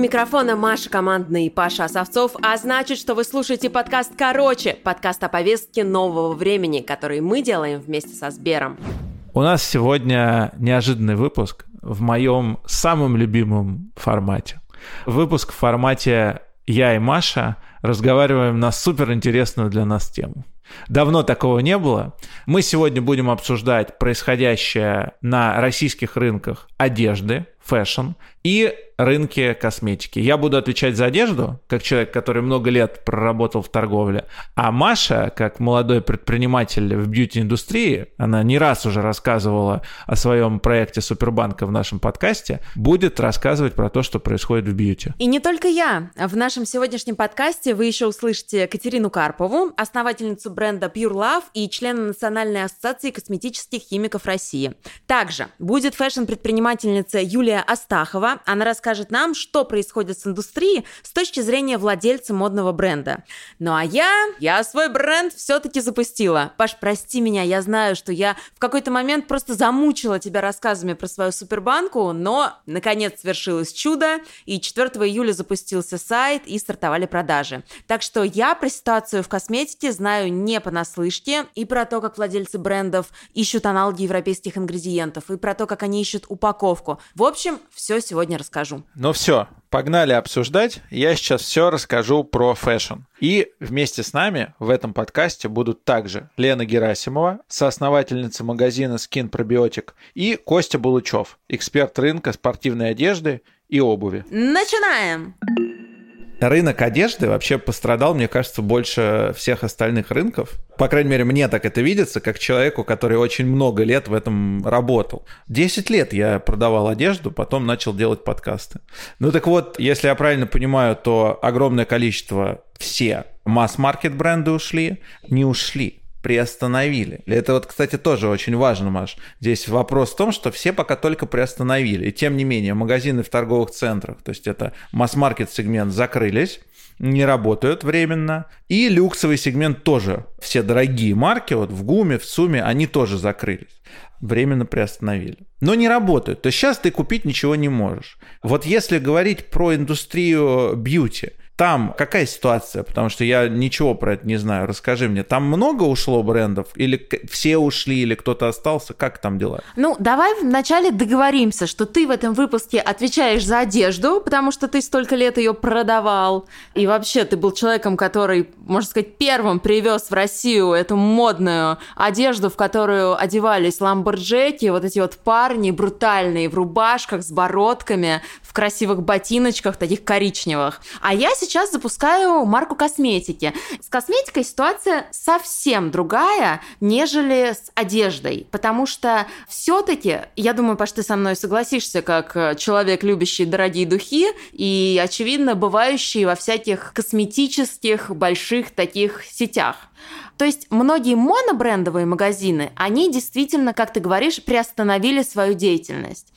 Микрофона Маша Командный и Паша Осовцов, а значит, что вы слушаете подкаст «Короче», подкаст о повестке нового времени, который мы делаем вместе со Сбером. У нас сегодня неожиданный выпуск в моем самом любимом формате. Выпуск в формате «Я и Маша» разговариваем на суперинтересную для нас тему. Давно такого не было. Мы сегодня будем обсуждать происходящее на российских рынках одежды, fashion и рынке косметики. Я буду отвечать за одежду, как человек, который много лет проработал в торговле. А Маша, как молодой предприниматель в бьюти-индустрии, она не раз уже рассказывала о своем проекте Супербанка в нашем подкасте, будет рассказывать про то, что происходит в бьюти. И не только я. В нашем сегодняшнем подкасте вы еще услышите Катерину Карпову, основательницу бренда Pure Love и члена Национальной ассоциации косметических химиков России. Также будет фэшн-предпринимательница Юлия Астахова. Она расскажет нам, что происходит с индустрией с точки зрения владельца модного бренда. Ну а я, я свой бренд все-таки запустила. Паш, прости меня, я знаю, что я в какой-то момент просто замучила тебя рассказами про свою супербанку, но наконец свершилось чудо, и 4 июля запустился сайт и стартовали продажи. Так что я про ситуацию в косметике знаю не понаслышке, и про то, как владельцы брендов ищут аналоги европейских ингредиентов, и про то, как они ищут упаковку. В общем, все сегодня расскажу. Ну все, погнали обсуждать. Я сейчас все расскажу про fashion. И вместе с нами в этом подкасте будут также Лена Герасимова, соосновательница магазина Skin Probiotic, и Костя Булычев, эксперт рынка спортивной одежды и обуви. Начинаем! Рынок одежды вообще пострадал, мне кажется, больше всех остальных рынков. По крайней мере, мне так это видится, как человеку, который очень много лет в этом работал. Десять лет я продавал одежду, потом начал делать подкасты. Ну так вот, если я правильно понимаю, то огромное количество все масс-маркет бренды ушли, не ушли приостановили. Это вот, кстати, тоже очень важно, Маш. Здесь вопрос в том, что все пока только приостановили. И тем не менее, магазины в торговых центрах, то есть это масс-маркет сегмент, закрылись не работают временно. И люксовый сегмент тоже. Все дорогие марки, вот в ГУМе, в СУМе, они тоже закрылись. Временно приостановили. Но не работают. То есть сейчас ты купить ничего не можешь. Вот если говорить про индустрию бьюти, там какая ситуация? Потому что я ничего про это не знаю. Расскажи мне, там много ушло брендов? Или все ушли, или кто-то остался? Как там дела? Ну, давай вначале договоримся, что ты в этом выпуске отвечаешь за одежду, потому что ты столько лет ее продавал. И вообще ты был человеком, который, можно сказать, первым привез в Россию эту модную одежду, в которую одевались ламборджеки, вот эти вот парни брутальные в рубашках с бородками, в красивых ботиночках, таких коричневых. А я сейчас запускаю марку косметики. С косметикой ситуация совсем другая, нежели с одеждой, потому что все-таки, я думаю, Паш, ты со мной согласишься, как человек, любящий дорогие духи и, очевидно, бывающий во всяких косметических больших таких сетях. То есть многие монобрендовые магазины, они действительно, как ты говоришь, приостановили свою деятельность.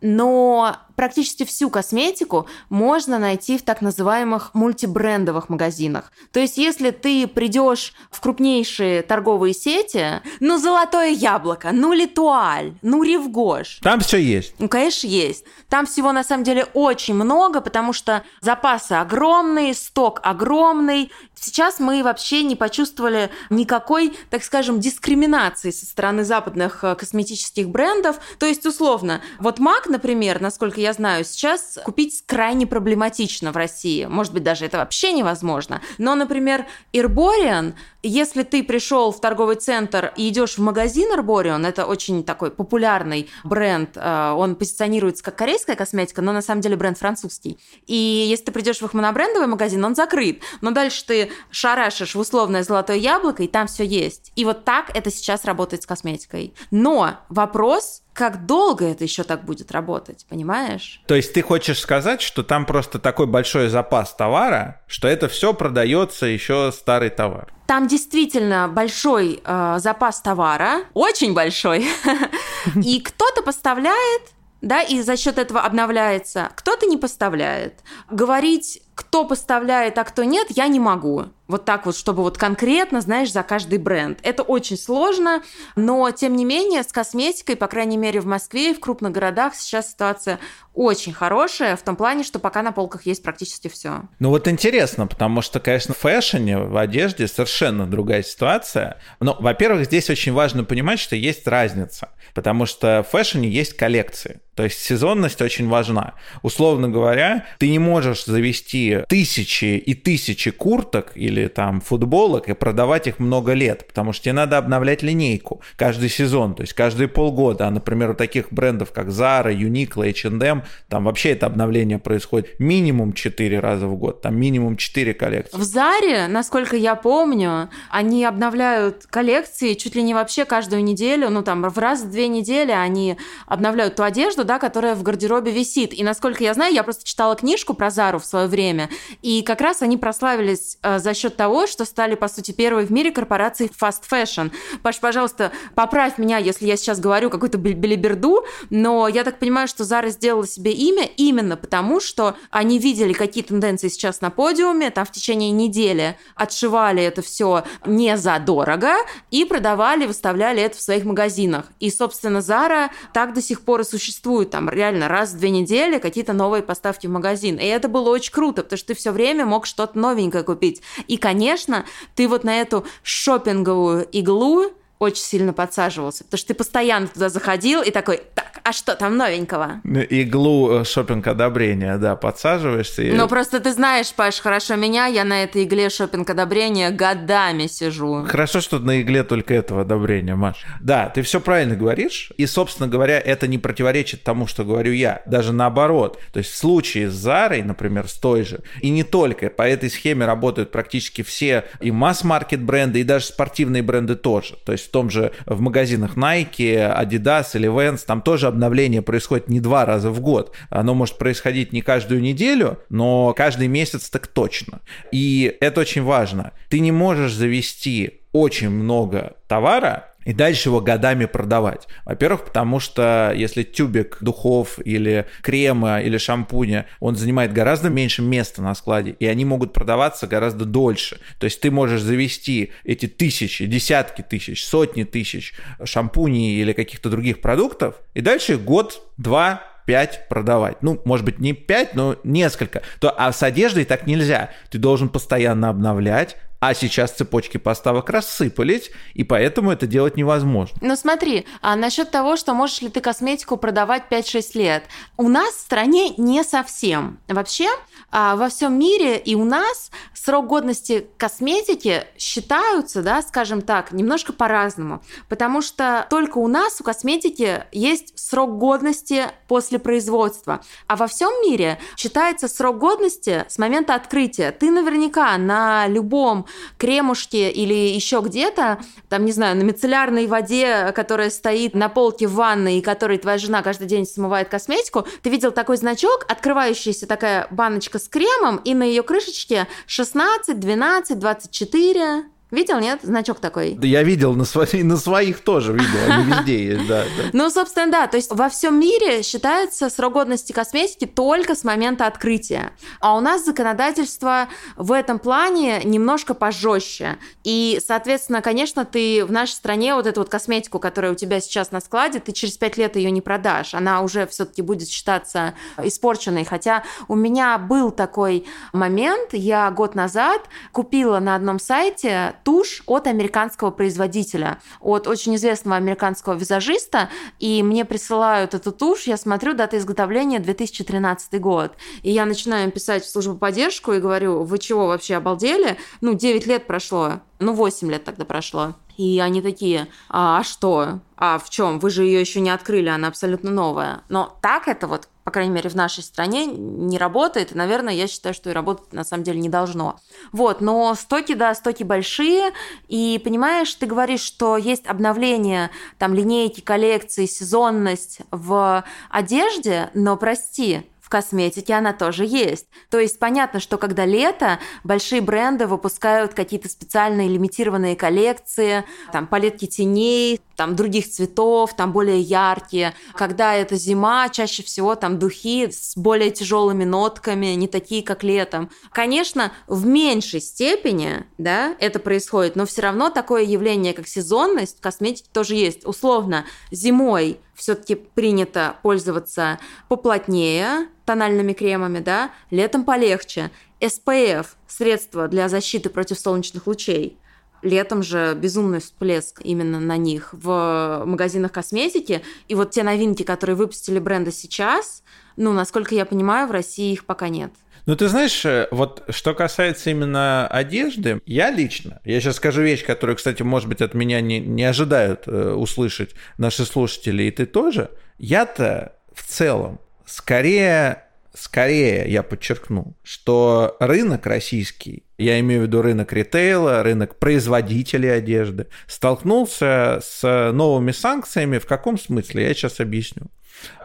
Но практически всю косметику можно найти в так называемых мультибрендовых магазинах. То есть, если ты придешь в крупнейшие торговые сети, ну, Золотое Яблоко, ну, Литуаль, ну, Ревгош. Там все есть. Ну, конечно, есть. Там всего, на самом деле, очень много, потому что запасы огромные, сток огромный. Сейчас мы вообще не почувствовали никакой, так скажем, дискриминации со стороны западных э, косметических брендов. То есть, условно, вот MAC, например, насколько я я знаю, сейчас купить крайне проблематично в России. Может быть, даже это вообще невозможно. Но, например, Herborian, если ты пришел в торговый центр и идешь в магазин Herborian, это очень такой популярный бренд, э, он позиционируется как корейская косметика, но на самом деле бренд французский. И если ты придешь в их монобрендовый магазин, он закрыт. Но дальше ты шарашишь в условное золотое яблоко, и там все есть. И вот так это сейчас работает с косметикой. Но вопрос как долго это еще так будет работать, понимаешь? То есть ты хочешь сказать, что там просто такой большой запас товара, что это все продается еще старый товар? Там действительно большой э, запас товара, очень большой, и кто-то поставляет да, и за счет этого обновляется. Кто-то не поставляет. Говорить кто поставляет, а кто нет, я не могу вот так вот, чтобы вот конкретно, знаешь, за каждый бренд. Это очень сложно, но тем не менее с косметикой, по крайней мере в Москве и в крупных городах сейчас ситуация очень хорошая в том плане, что пока на полках есть практически все. Ну вот интересно, потому что, конечно, в фэшне, в одежде совершенно другая ситуация. Но, во-первых, здесь очень важно понимать, что есть разница, потому что в фэшне есть коллекции. То есть сезонность очень важна. Условно говоря, ты не можешь завести тысячи и тысячи курток или там футболок и продавать их много лет, потому что тебе надо обновлять линейку каждый сезон, то есть каждые полгода. А, например, у таких брендов, как Zara, Uniqlo, H&M, там вообще это обновление происходит минимум 4 раза в год, там минимум 4 коллекции. В Заре, насколько я помню, они обновляют коллекции чуть ли не вообще каждую неделю, ну там в раз в две недели они обновляют ту одежду, да, которая в гардеробе висит. И насколько я знаю, я просто читала книжку про Зару в свое время, и как раз они прославились э, за счет того, что стали, по сути, первой в мире корпорацией fast fashion. Паш, пожалуйста, поправь меня, если я сейчас говорю какую-то белиберду, но я так понимаю, что Зара сделала себе имя именно потому, что они видели, какие тенденции сейчас на подиуме, там в течение недели отшивали это все не задорого и продавали, выставляли это в своих магазинах. И, собственно, Зара так до сих пор и существует там реально раз в две недели какие-то новые поставки в магазин. И это было очень круто, потому что ты все время мог что-то новенькое купить. И, конечно, ты вот на эту шопинговую иглу очень сильно подсаживался, потому что ты постоянно туда заходил и такой, так, а что там новенького? Иглу э, шопинг одобрения, да, подсаживаешься. И... Ну просто ты знаешь, Паш, хорошо меня, я на этой игле шопинг одобрения годами сижу. Хорошо, что на игле только этого одобрения, Маш. Да, ты все правильно говоришь, и, собственно говоря, это не противоречит тому, что говорю я, даже наоборот. То есть в случае с Зарой, например, с той же, и не только, по этой схеме работают практически все и масс-маркет бренды, и даже спортивные бренды тоже. То есть в том же в магазинах Nike, Adidas или Vans, там тоже обновление происходит не два раза в год. Оно может происходить не каждую неделю, но каждый месяц так точно. И это очень важно. Ты не можешь завести очень много товара, и дальше его годами продавать. Во-первых, потому что если тюбик духов или крема или шампуня, он занимает гораздо меньше места на складе, и они могут продаваться гораздо дольше. То есть ты можешь завести эти тысячи, десятки тысяч, сотни тысяч шампуней или каких-то других продуктов, и дальше год, два, 5 продавать. Ну, может быть, не 5, но несколько. То, а с одеждой так нельзя. Ты должен постоянно обновлять, а сейчас цепочки поставок рассыпались, и поэтому это делать невозможно. Ну смотри, а насчет того, что можешь ли ты косметику продавать 5-6 лет, у нас в стране не совсем. Вообще, а, во всем мире и у нас срок годности косметики считаются, да, скажем так, немножко по-разному. Потому что только у нас у косметики есть срок годности после производства. А во всем мире считается срок годности с момента открытия. Ты наверняка на любом кремушке или еще где-то, там, не знаю, на мицеллярной воде, которая стоит на полке в ванной и которой твоя жена каждый день смывает косметику, ты видел такой значок, открывающаяся такая баночка с кремом, и на ее крышечке 16, 12, 24. Видел, нет? Значок такой. Да я видел, на, свои, на своих тоже видел, они везде есть, да, да. Ну, собственно, да, то есть во всем мире считается срок годности косметики только с момента открытия. А у нас законодательство в этом плане немножко пожестче. И, соответственно, конечно, ты в нашей стране вот эту вот косметику, которая у тебя сейчас на складе, ты через пять лет ее не продашь. Она уже все-таки будет считаться испорченной. Хотя у меня был такой момент, я год назад купила на одном сайте тушь от американского производителя, от очень известного американского визажиста, и мне присылают эту тушь, я смотрю, дата изготовления 2013 год, и я начинаю писать в службу поддержку и говорю, вы чего вообще обалдели? Ну, 9 лет прошло, ну, 8 лет тогда прошло. И они такие, а, а что? А в чем? Вы же ее еще не открыли, она абсолютно новая. Но так это вот, по крайней мере, в нашей стране не работает. И, наверное, я считаю, что и работать на самом деле не должно. Вот, но стоки, да, стоки большие. И понимаешь, ты говоришь, что есть обновление там линейки, коллекции, сезонность в одежде, но прости, в косметике она тоже есть. То есть понятно, что когда лето, большие бренды выпускают какие-то специальные лимитированные коллекции, там палетки теней, там других цветов, там более яркие. Когда это зима, чаще всего там духи с более тяжелыми нотками, не такие, как летом. Конечно, в меньшей степени, да, это происходит, но все равно такое явление, как сезонность в косметике тоже есть. Условно, зимой все-таки принято пользоваться поплотнее тональными кремами, да, летом полегче. SPF – средство для защиты против солнечных лучей – Летом же безумный всплеск именно на них в магазинах косметики. И вот те новинки, которые выпустили бренды сейчас, ну, насколько я понимаю, в России их пока нет. Ну, ты знаешь, э, вот что касается именно одежды, я лично, я сейчас скажу вещь, которую, кстати, может быть, от меня не, не ожидают э, услышать наши слушатели, и ты тоже, я-то в целом скорее скорее я подчеркну, что рынок российский, я имею в виду рынок ритейла, рынок производителей одежды, столкнулся с новыми санкциями. В каком смысле? Я сейчас объясню.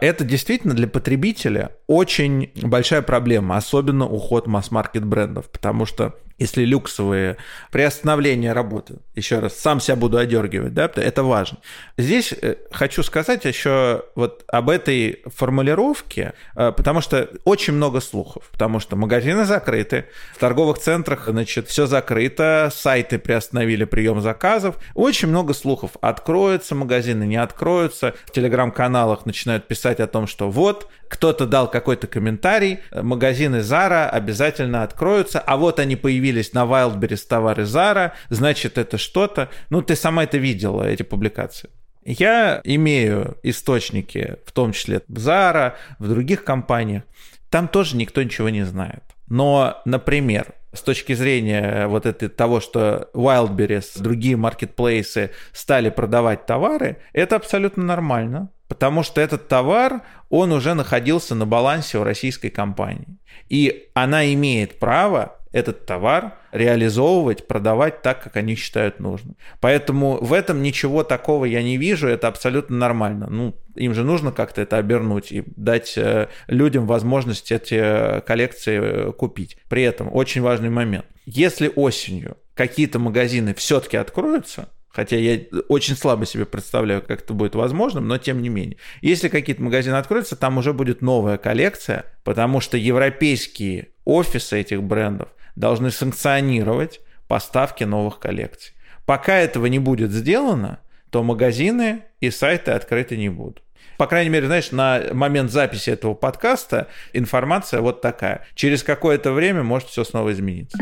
Это действительно для потребителя очень большая проблема, особенно уход масс-маркет брендов, потому что если люксовые приостановление работы, еще раз, сам себя буду одергивать, да, это важно. Здесь э, хочу сказать еще вот об этой формулировке, э, потому что очень много слухов, потому что магазины закрыты, в торговых центрах, значит, все закрыто, сайты приостановили прием заказов, очень много слухов, откроются магазины, не откроются, в телеграм-каналах начинают писать о том, что вот, кто-то дал какой-то комментарий, магазины Zara обязательно откроются, а вот они появились на Wildberries товары Zara, значит это что-то. Ну, ты сама это видела, эти публикации. Я имею источники, в том числе в Zara, в других компаниях. Там тоже никто ничего не знает. Но, например, с точки зрения вот это, того, что Wildberries, другие маркетплейсы стали продавать товары, это абсолютно нормально потому что этот товар, он уже находился на балансе у российской компании. И она имеет право этот товар реализовывать, продавать так, как они считают нужным. Поэтому в этом ничего такого я не вижу, это абсолютно нормально. Ну, им же нужно как-то это обернуть и дать э, людям возможность эти коллекции э, купить. При этом очень важный момент. Если осенью какие-то магазины все-таки откроются, Хотя я очень слабо себе представляю, как это будет возможным, но тем не менее. Если какие-то магазины откроются, там уже будет новая коллекция, потому что европейские офисы этих брендов должны санкционировать поставки новых коллекций. Пока этого не будет сделано, то магазины и сайты открыты не будут. По крайней мере, знаешь, на момент записи этого подкаста информация вот такая. Через какое-то время может все снова измениться.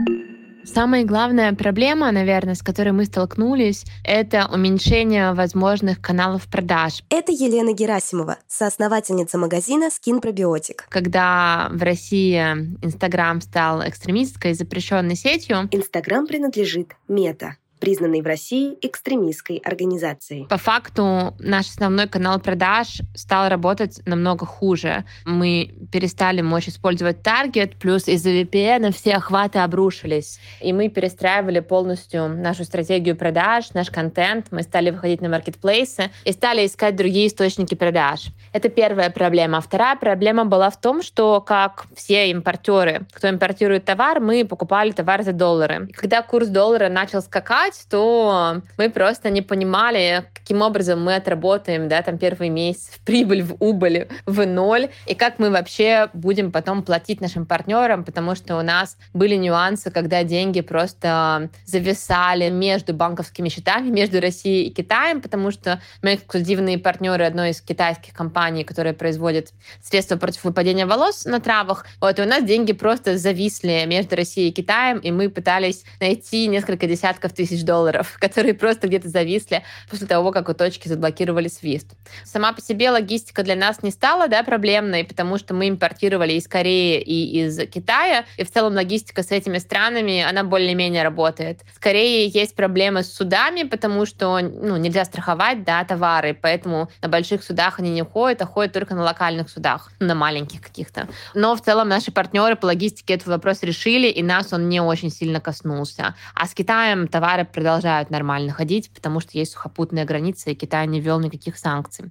Самая главная проблема, наверное, с которой мы столкнулись, это уменьшение возможных каналов продаж. Это Елена Герасимова, соосновательница магазина Skin Probiotic. Когда в России Инстаграм стал экстремистской запрещенной сетью, Инстаграм принадлежит Мета признанной в России экстремистской организацией. По факту наш основной канал продаж стал работать намного хуже. Мы перестали мочь использовать таргет, плюс из-за VPN все охваты обрушились. И мы перестраивали полностью нашу стратегию продаж, наш контент. Мы стали выходить на маркетплейсы и стали искать другие источники продаж. Это первая проблема. Вторая проблема была в том, что, как все импортеры, кто импортирует товар, мы покупали товар за доллары. И когда курс доллара начал скакать, покупать, то мы просто не понимали, каким образом мы отработаем, да, там первый месяц в прибыль, в убыль, в ноль, и как мы вообще будем потом платить нашим партнерам, потому что у нас были нюансы, когда деньги просто зависали между банковскими счетами, между Россией и Китаем, потому что мы эксклюзивные партнеры одной из китайских компаний, которая производит средства против выпадения волос на травах. Вот, и у нас деньги просто зависли между Россией и Китаем, и мы пытались найти несколько десятков тысяч тысяч долларов, которые просто где-то зависли после того, как у точки заблокировали свист. Сама по себе логистика для нас не стала да, проблемной, потому что мы импортировали из Кореи и из Китая, и в целом логистика с этими странами, она более-менее работает. Скорее есть проблемы с судами, потому что ну, нельзя страховать да, товары, поэтому на больших судах они не ходят, а ходят только на локальных судах, на маленьких каких-то. Но в целом наши партнеры по логистике этот вопрос решили, и нас он не очень сильно коснулся. А с Китаем товары продолжают нормально ходить, потому что есть сухопутная граница, и Китай не ввел никаких санкций.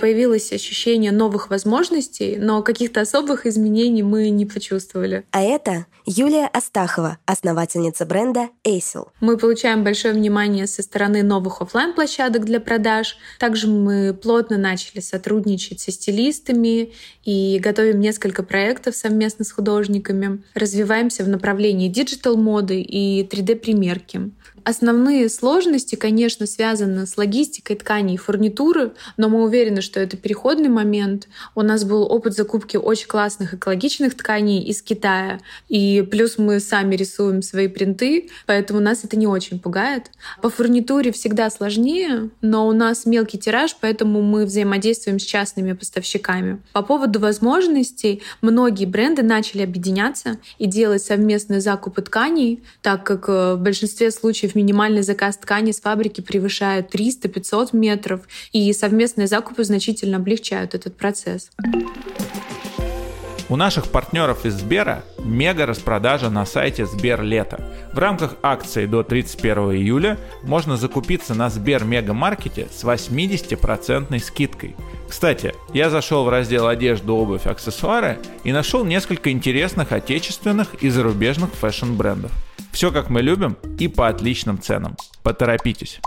Появилось ощущение новых возможностей, но каких-то особых изменений мы не почувствовали. А это Юлия Астахова, основательница бренда Эйсел. Мы получаем большое внимание со стороны новых офлайн площадок для продаж. Также мы плотно начали сотрудничать со стилистами и готовим несколько проектов совместно с художниками. Развиваемся в направлении digital -моды и 3D-примерки. Основные сложности, конечно, связаны с логистикой тканей и фурнитуры, но мы уверены, что это переходный момент. У нас был опыт закупки очень классных экологичных тканей из Китая, и плюс мы сами рисуем свои принты, поэтому нас это не очень пугает. По фурнитуре всегда сложнее, но у нас мелкий тираж, поэтому мы взаимодействуем с частными поставщиками. По поводу возможностей, многие бренды начали объединяться и делать совместные закупы тканей, так как э, в большинстве случаев случаев минимальный заказ ткани с фабрики превышает 300-500 метров, и совместные закупы значительно облегчают этот процесс. У наших партнеров из Сбера мега распродажа на сайте Сбер Лето. В рамках акции до 31 июля можно закупиться на Сбер Мегамаркете с 80% скидкой. Кстати, я зашел в раздел одежда, обувь, аксессуары и нашел несколько интересных отечественных и зарубежных фэшн-брендов. Все как мы любим и по отличным ценам. Поторопитесь.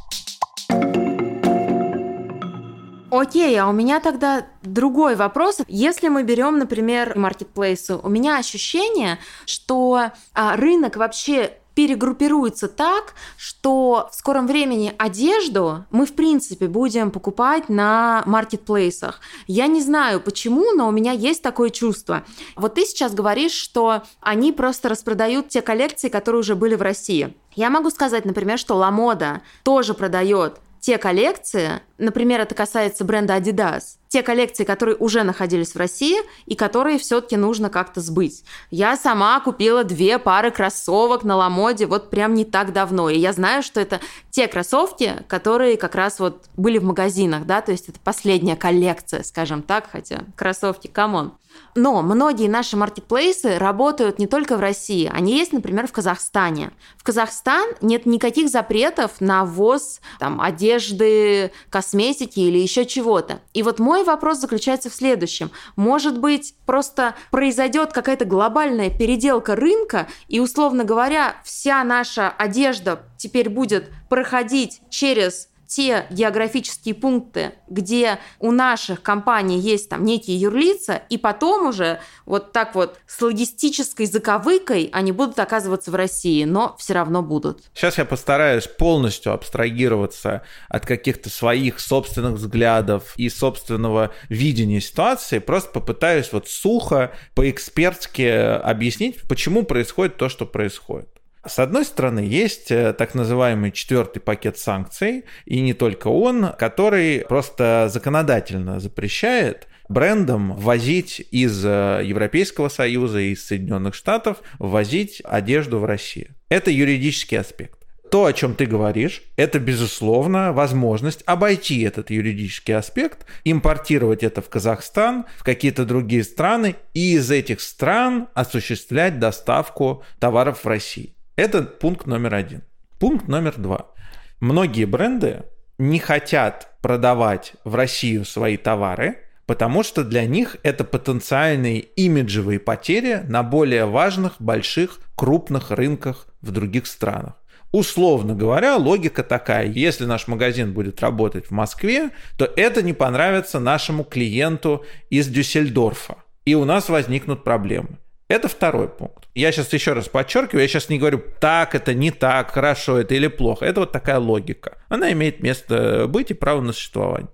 Окей, а у меня тогда другой вопрос. Если мы берем, например, маркетплейсы, у меня ощущение, что а, рынок вообще перегруппируется так, что в скором времени одежду мы, в принципе, будем покупать на маркетплейсах. Я не знаю почему, но у меня есть такое чувство. Вот ты сейчас говоришь, что они просто распродают те коллекции, которые уже были в России. Я могу сказать, например, что Ламода тоже продает те коллекции, например, это касается бренда Adidas, те коллекции, которые уже находились в России и которые все-таки нужно как-то сбыть. Я сама купила две пары кроссовок на Ламоде вот прям не так давно, и я знаю, что это те кроссовки, которые как раз вот были в магазинах, да, то есть это последняя коллекция, скажем так, хотя кроссовки, come on. Но многие наши маркетплейсы работают не только в России, они есть, например, в Казахстане. В Казахстан нет никаких запретов на ввоз там, одежды, косметики или еще чего-то. И вот мой вопрос заключается в следующем. Может быть, просто произойдет какая-то глобальная переделка рынка, и, условно говоря, вся наша одежда теперь будет проходить через те географические пункты, где у наших компаний есть там некие юрлица, и потом уже вот так вот с логистической заковыкой они будут оказываться в России, но все равно будут. Сейчас я постараюсь полностью абстрагироваться от каких-то своих собственных взглядов и собственного видения ситуации, просто попытаюсь вот сухо, по-экспертски объяснить, почему происходит то, что происходит. С одной стороны, есть э, так называемый четвертый пакет санкций, и не только он, который просто законодательно запрещает брендам ввозить из э, Европейского Союза и из Соединенных Штатов ввозить одежду в Россию. Это юридический аспект. То, о чем ты говоришь, это, безусловно, возможность обойти этот юридический аспект, импортировать это в Казахстан, в какие-то другие страны и из этих стран осуществлять доставку товаров в Россию. Это пункт номер один. Пункт номер два. Многие бренды не хотят продавать в Россию свои товары, потому что для них это потенциальные имиджевые потери на более важных, больших, крупных рынках в других странах. Условно говоря, логика такая. Если наш магазин будет работать в Москве, то это не понравится нашему клиенту из Дюссельдорфа. И у нас возникнут проблемы. Это второй пункт. Я сейчас еще раз подчеркиваю, я сейчас не говорю, так это, не так, хорошо это или плохо. Это вот такая логика. Она имеет место быть и право на существование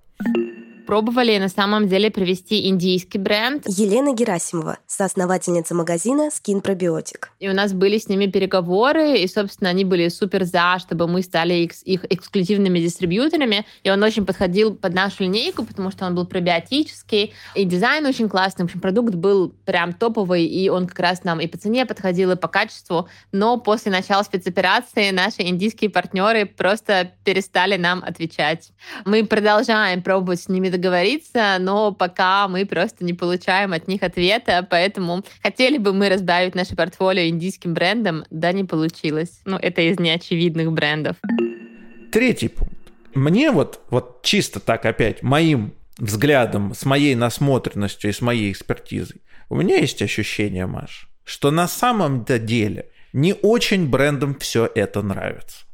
пробовали на самом деле привести индийский бренд. Елена Герасимова, соосновательница магазина Skin Probiotic. И у нас были с ними переговоры, и, собственно, они были супер за, чтобы мы стали их, их эксклюзивными дистрибьюторами. И он очень подходил под нашу линейку, потому что он был пробиотический, и дизайн очень классный. В общем, продукт был прям топовый, и он как раз нам и по цене подходил, и по качеству. Но после начала спецоперации наши индийские партнеры просто перестали нам отвечать. Мы продолжаем пробовать с ними договориться, но пока мы просто не получаем от них ответа, поэтому хотели бы мы разбавить наше портфолио индийским брендом, да не получилось. Ну, это из неочевидных брендов. Третий пункт. Мне вот, вот чисто так опять, моим взглядом, с моей насмотренностью и с моей экспертизой, у меня есть ощущение, Маш, что на самом-то деле не очень брендам все это нравится.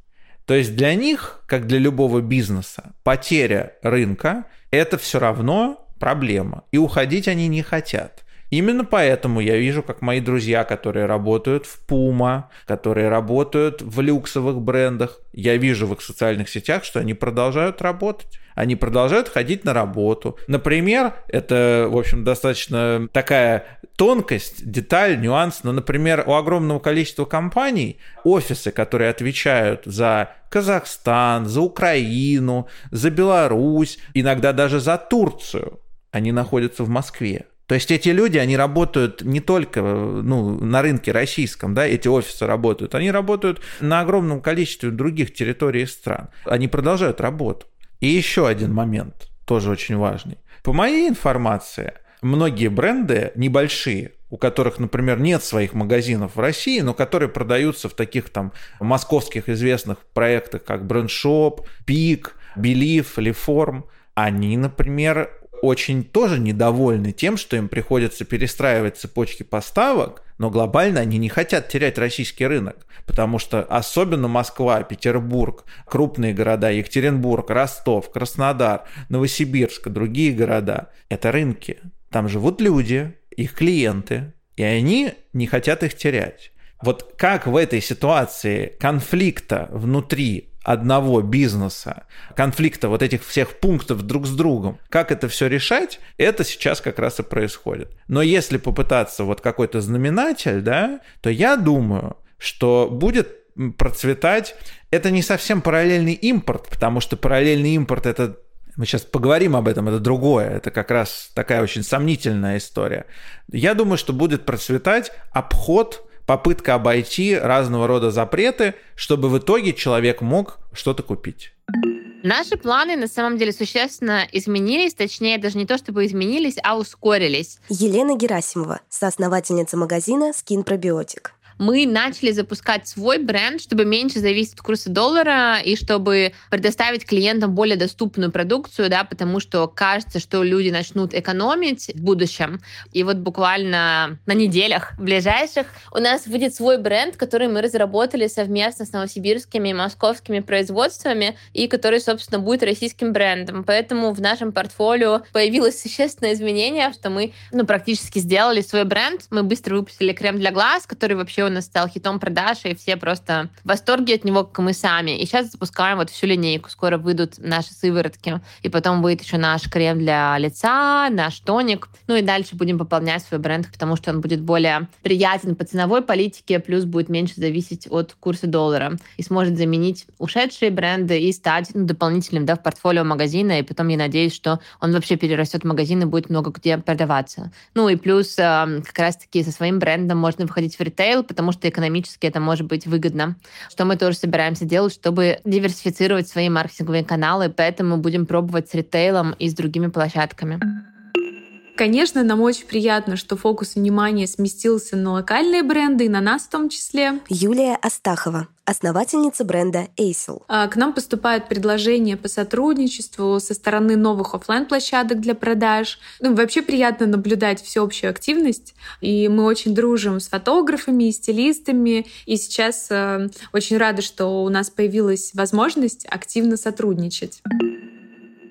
То есть для них, как для любого бизнеса, потеря рынка – это все равно проблема. И уходить они не хотят. Именно поэтому я вижу, как мои друзья, которые работают в Puma, которые работают в люксовых брендах, я вижу в их социальных сетях, что они продолжают работать. Они продолжают ходить на работу. Например, это, в общем, достаточно такая тонкость, деталь, нюанс. Но, например, у огромного количества компаний офисы, которые отвечают за Казахстан, за Украину, за Беларусь, иногда даже за Турцию, они находятся в Москве. То есть эти люди, они работают не только ну, на рынке российском, да, эти офисы работают, они работают на огромном количестве других территорий и стран. Они продолжают работу. И еще один момент, тоже очень важный. По моей информации, многие бренды небольшие, у которых, например, нет своих магазинов в России, но которые продаются в таких там московских известных проектах, как Брендшоп, Пик, Белив, Леформ, они, например, очень тоже недовольны тем, что им приходится перестраивать цепочки поставок, но глобально они не хотят терять российский рынок, потому что особенно Москва, Петербург, крупные города, Екатеринбург, Ростов, Краснодар, Новосибирск, другие города – это рынки. Там живут люди, их клиенты, и они не хотят их терять. Вот как в этой ситуации конфликта внутри одного бизнеса, конфликта вот этих всех пунктов друг с другом, как это все решать, это сейчас как раз и происходит. Но если попытаться вот какой-то знаменатель, да, то я думаю, что будет процветать, это не совсем параллельный импорт, потому что параллельный импорт это мы сейчас поговорим об этом, это другое, это как раз такая очень сомнительная история. Я думаю, что будет процветать обход попытка обойти разного рода запреты, чтобы в итоге человек мог что-то купить. Наши планы на самом деле существенно изменились, точнее даже не то чтобы изменились, а ускорились. Елена Герасимова, соосновательница магазина Skin Probiotic мы начали запускать свой бренд, чтобы меньше зависеть от курса доллара и чтобы предоставить клиентам более доступную продукцию, да, потому что кажется, что люди начнут экономить в будущем. И вот буквально на неделях ближайших у нас выйдет свой бренд, который мы разработали совместно с новосибирскими и московскими производствами и который, собственно, будет российским брендом. Поэтому в нашем портфолио появилось существенное изменение, что мы ну, практически сделали свой бренд. Мы быстро выпустили крем для глаз, который вообще нас стал хитом продаж, и все просто в восторге от него, как мы сами. И сейчас запускаем вот всю линейку. Скоро выйдут наши сыворотки, и потом выйдет еще наш крем для лица, наш тоник. Ну и дальше будем пополнять свой бренд, потому что он будет более приятен по ценовой политике, плюс будет меньше зависеть от курса доллара и сможет заменить ушедшие бренды и стать ну, дополнительным да, в портфолио магазина. И потом я надеюсь, что он вообще перерастет в магазин и будет много где продаваться. Ну и плюс э, как раз-таки со своим брендом можно выходить в ритейл, потому что экономически это может быть выгодно. Что мы тоже собираемся делать, чтобы диверсифицировать свои маркетинговые каналы, поэтому будем пробовать с ритейлом и с другими площадками. Конечно, нам очень приятно, что фокус внимания сместился на локальные бренды и на нас в том числе. Юлия Астахова, основательница бренда Aisel. А, к нам поступают предложения по сотрудничеству со стороны новых офлайн площадок для продаж. Ну, вообще приятно наблюдать всеобщую активность. И мы очень дружим с фотографами и стилистами. И сейчас э, очень рада, что у нас появилась возможность активно сотрудничать.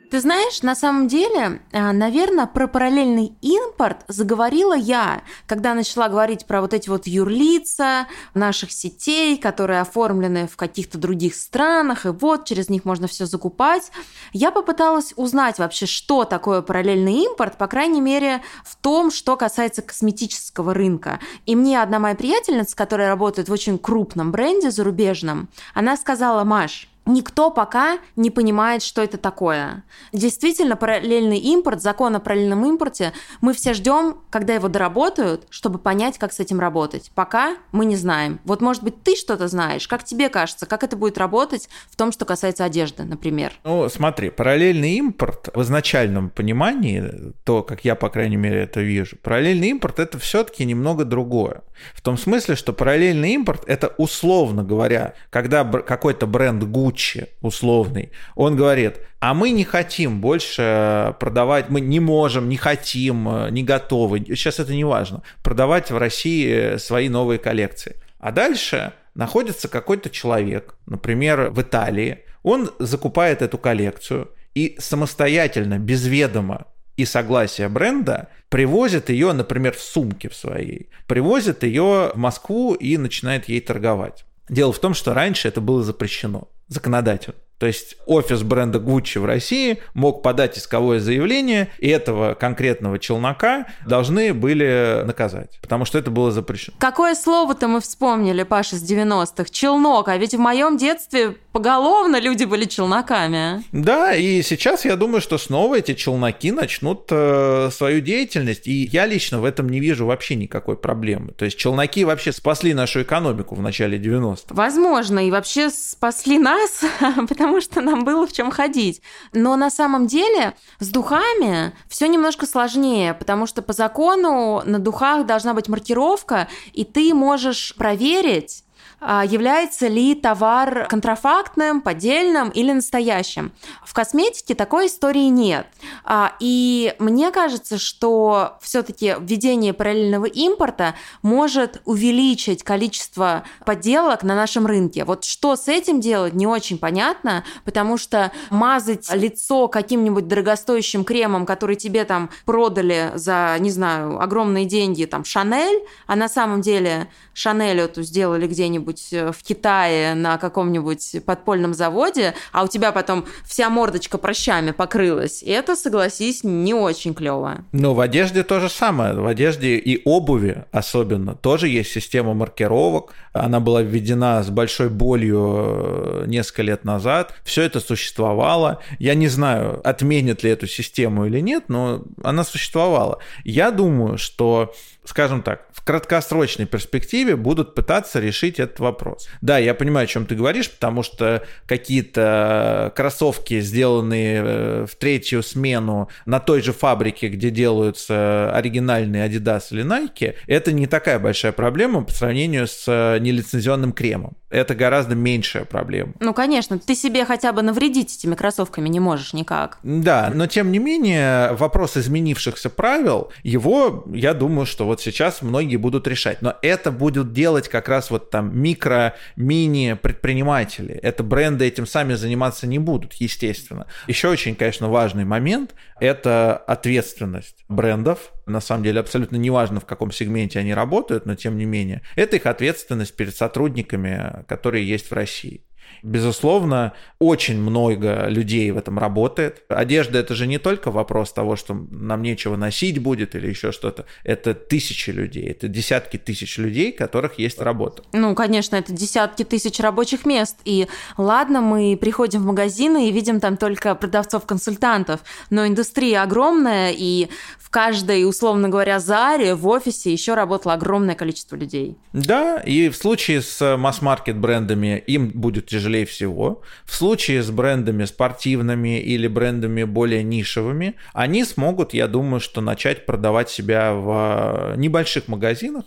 Ты знаешь, на самом деле, э, наверное, про параллельный импорт заговорила я, когда начала говорить про вот эти вот юрлица наших сетей, которые оформлены в каких-то других странах, и вот через них можно все закупать. Я попыталась узнать вообще, что такое параллельный импорт, по крайней мере, в том, что касается косметического рынка. И мне одна моя приятельница, которая работает в очень крупном бренде зарубежном, она сказала, Маш, Никто пока не понимает, что это такое. Действительно, параллельный импорт, закон о параллельном импорте, мы все ждем, когда его доработают, чтобы понять, как с этим работать. Пока мы не знаем. Вот, может быть, ты что-то знаешь, как тебе кажется, как это будет работать в том, что касается одежды, например? Ну, смотри, параллельный импорт в изначальном понимании, то, как я, по крайней мере, это вижу, параллельный импорт это все-таки немного другое. В том смысле, что параллельный импорт – это условно говоря, когда какой-то бренд Gucci условный, он говорит, а мы не хотим больше продавать, мы не можем, не хотим, не готовы, сейчас это не важно, продавать в России свои новые коллекции. А дальше находится какой-то человек, например, в Италии, он закупает эту коллекцию и самостоятельно, без ведома и согласия бренда привозит ее, например, в сумке в своей, привозит ее в Москву и начинает ей торговать. Дело в том, что раньше это было запрещено законодательно. То есть офис бренда Gucci в России мог подать исковое заявление, и этого конкретного челнока должны были наказать, потому что это было запрещено. Какое слово-то мы вспомнили, Паша, с 90-х? Челнок. А ведь в моем детстве поголовно люди были челноками. Да, и сейчас я думаю, что снова эти челноки начнут э, свою деятельность, и я лично в этом не вижу вообще никакой проблемы. То есть челноки вообще спасли нашу экономику в начале 90-х. Возможно, и вообще спасли нас, потому что нам было в чем ходить. Но на самом деле с духами все немножко сложнее, потому что по закону на духах должна быть маркировка, и ты можешь проверить, является ли товар контрафактным, поддельным или настоящим. В косметике такой истории нет. А, и мне кажется, что все-таки введение параллельного импорта может увеличить количество подделок на нашем рынке. Вот что с этим делать, не очень понятно, потому что мазать лицо каким-нибудь дорогостоящим кремом, который тебе там продали за, не знаю, огромные деньги, там, Шанель, а на самом деле Шанель эту сделали где-нибудь э, в Китае на каком-нибудь подпольном заводе, а у тебя потом вся мордочка прыщами покрылась. Это, согласись, не очень клево. Но в одежде то же самое. В одежде и обуви особенно тоже есть система маркировок. Она была введена с большой болью э, несколько лет назад. Все это существовало. Я не знаю, отменят ли эту систему или нет, но она существовала. Я думаю, что скажем так, в краткосрочной перспективе будут пытаться решить этот вопрос. Да, я понимаю, о чем ты говоришь, потому что какие-то кроссовки, сделанные э, в третью смену на той же фабрике, где делаются оригинальные Adidas или Nike, это не такая большая проблема по сравнению с э, нелицензионным кремом. Это гораздо меньшая проблема. Ну, конечно, ты себе хотя бы навредить этими кроссовками не можешь никак. Да, но тем не менее, вопрос изменившихся правил, его, я думаю, что вот сейчас многие будут решать. Но это будут делать как раз вот там микро, мини предприниматели. Это бренды этим сами заниматься не будут, естественно. Еще очень, конечно, важный момент – это ответственность брендов. На самом деле абсолютно неважно, в каком сегменте они работают, но тем не менее. Это их ответственность перед сотрудниками, которые есть в России. Безусловно, очень много людей в этом работает. Одежда это же не только вопрос того, что нам нечего носить будет или еще что-то. Это тысячи людей, это десятки тысяч людей, у которых есть работа. Ну, конечно, это десятки тысяч рабочих мест. И ладно, мы приходим в магазины и видим там только продавцов-консультантов, но индустрия огромная, и в каждой, условно говоря, заре в офисе еще работало огромное количество людей. Да, и в случае с масс-маркет брендами им будет тяжелее всего. В случае с брендами спортивными или брендами более нишевыми, они смогут, я думаю, что начать продавать себя в небольших магазинах,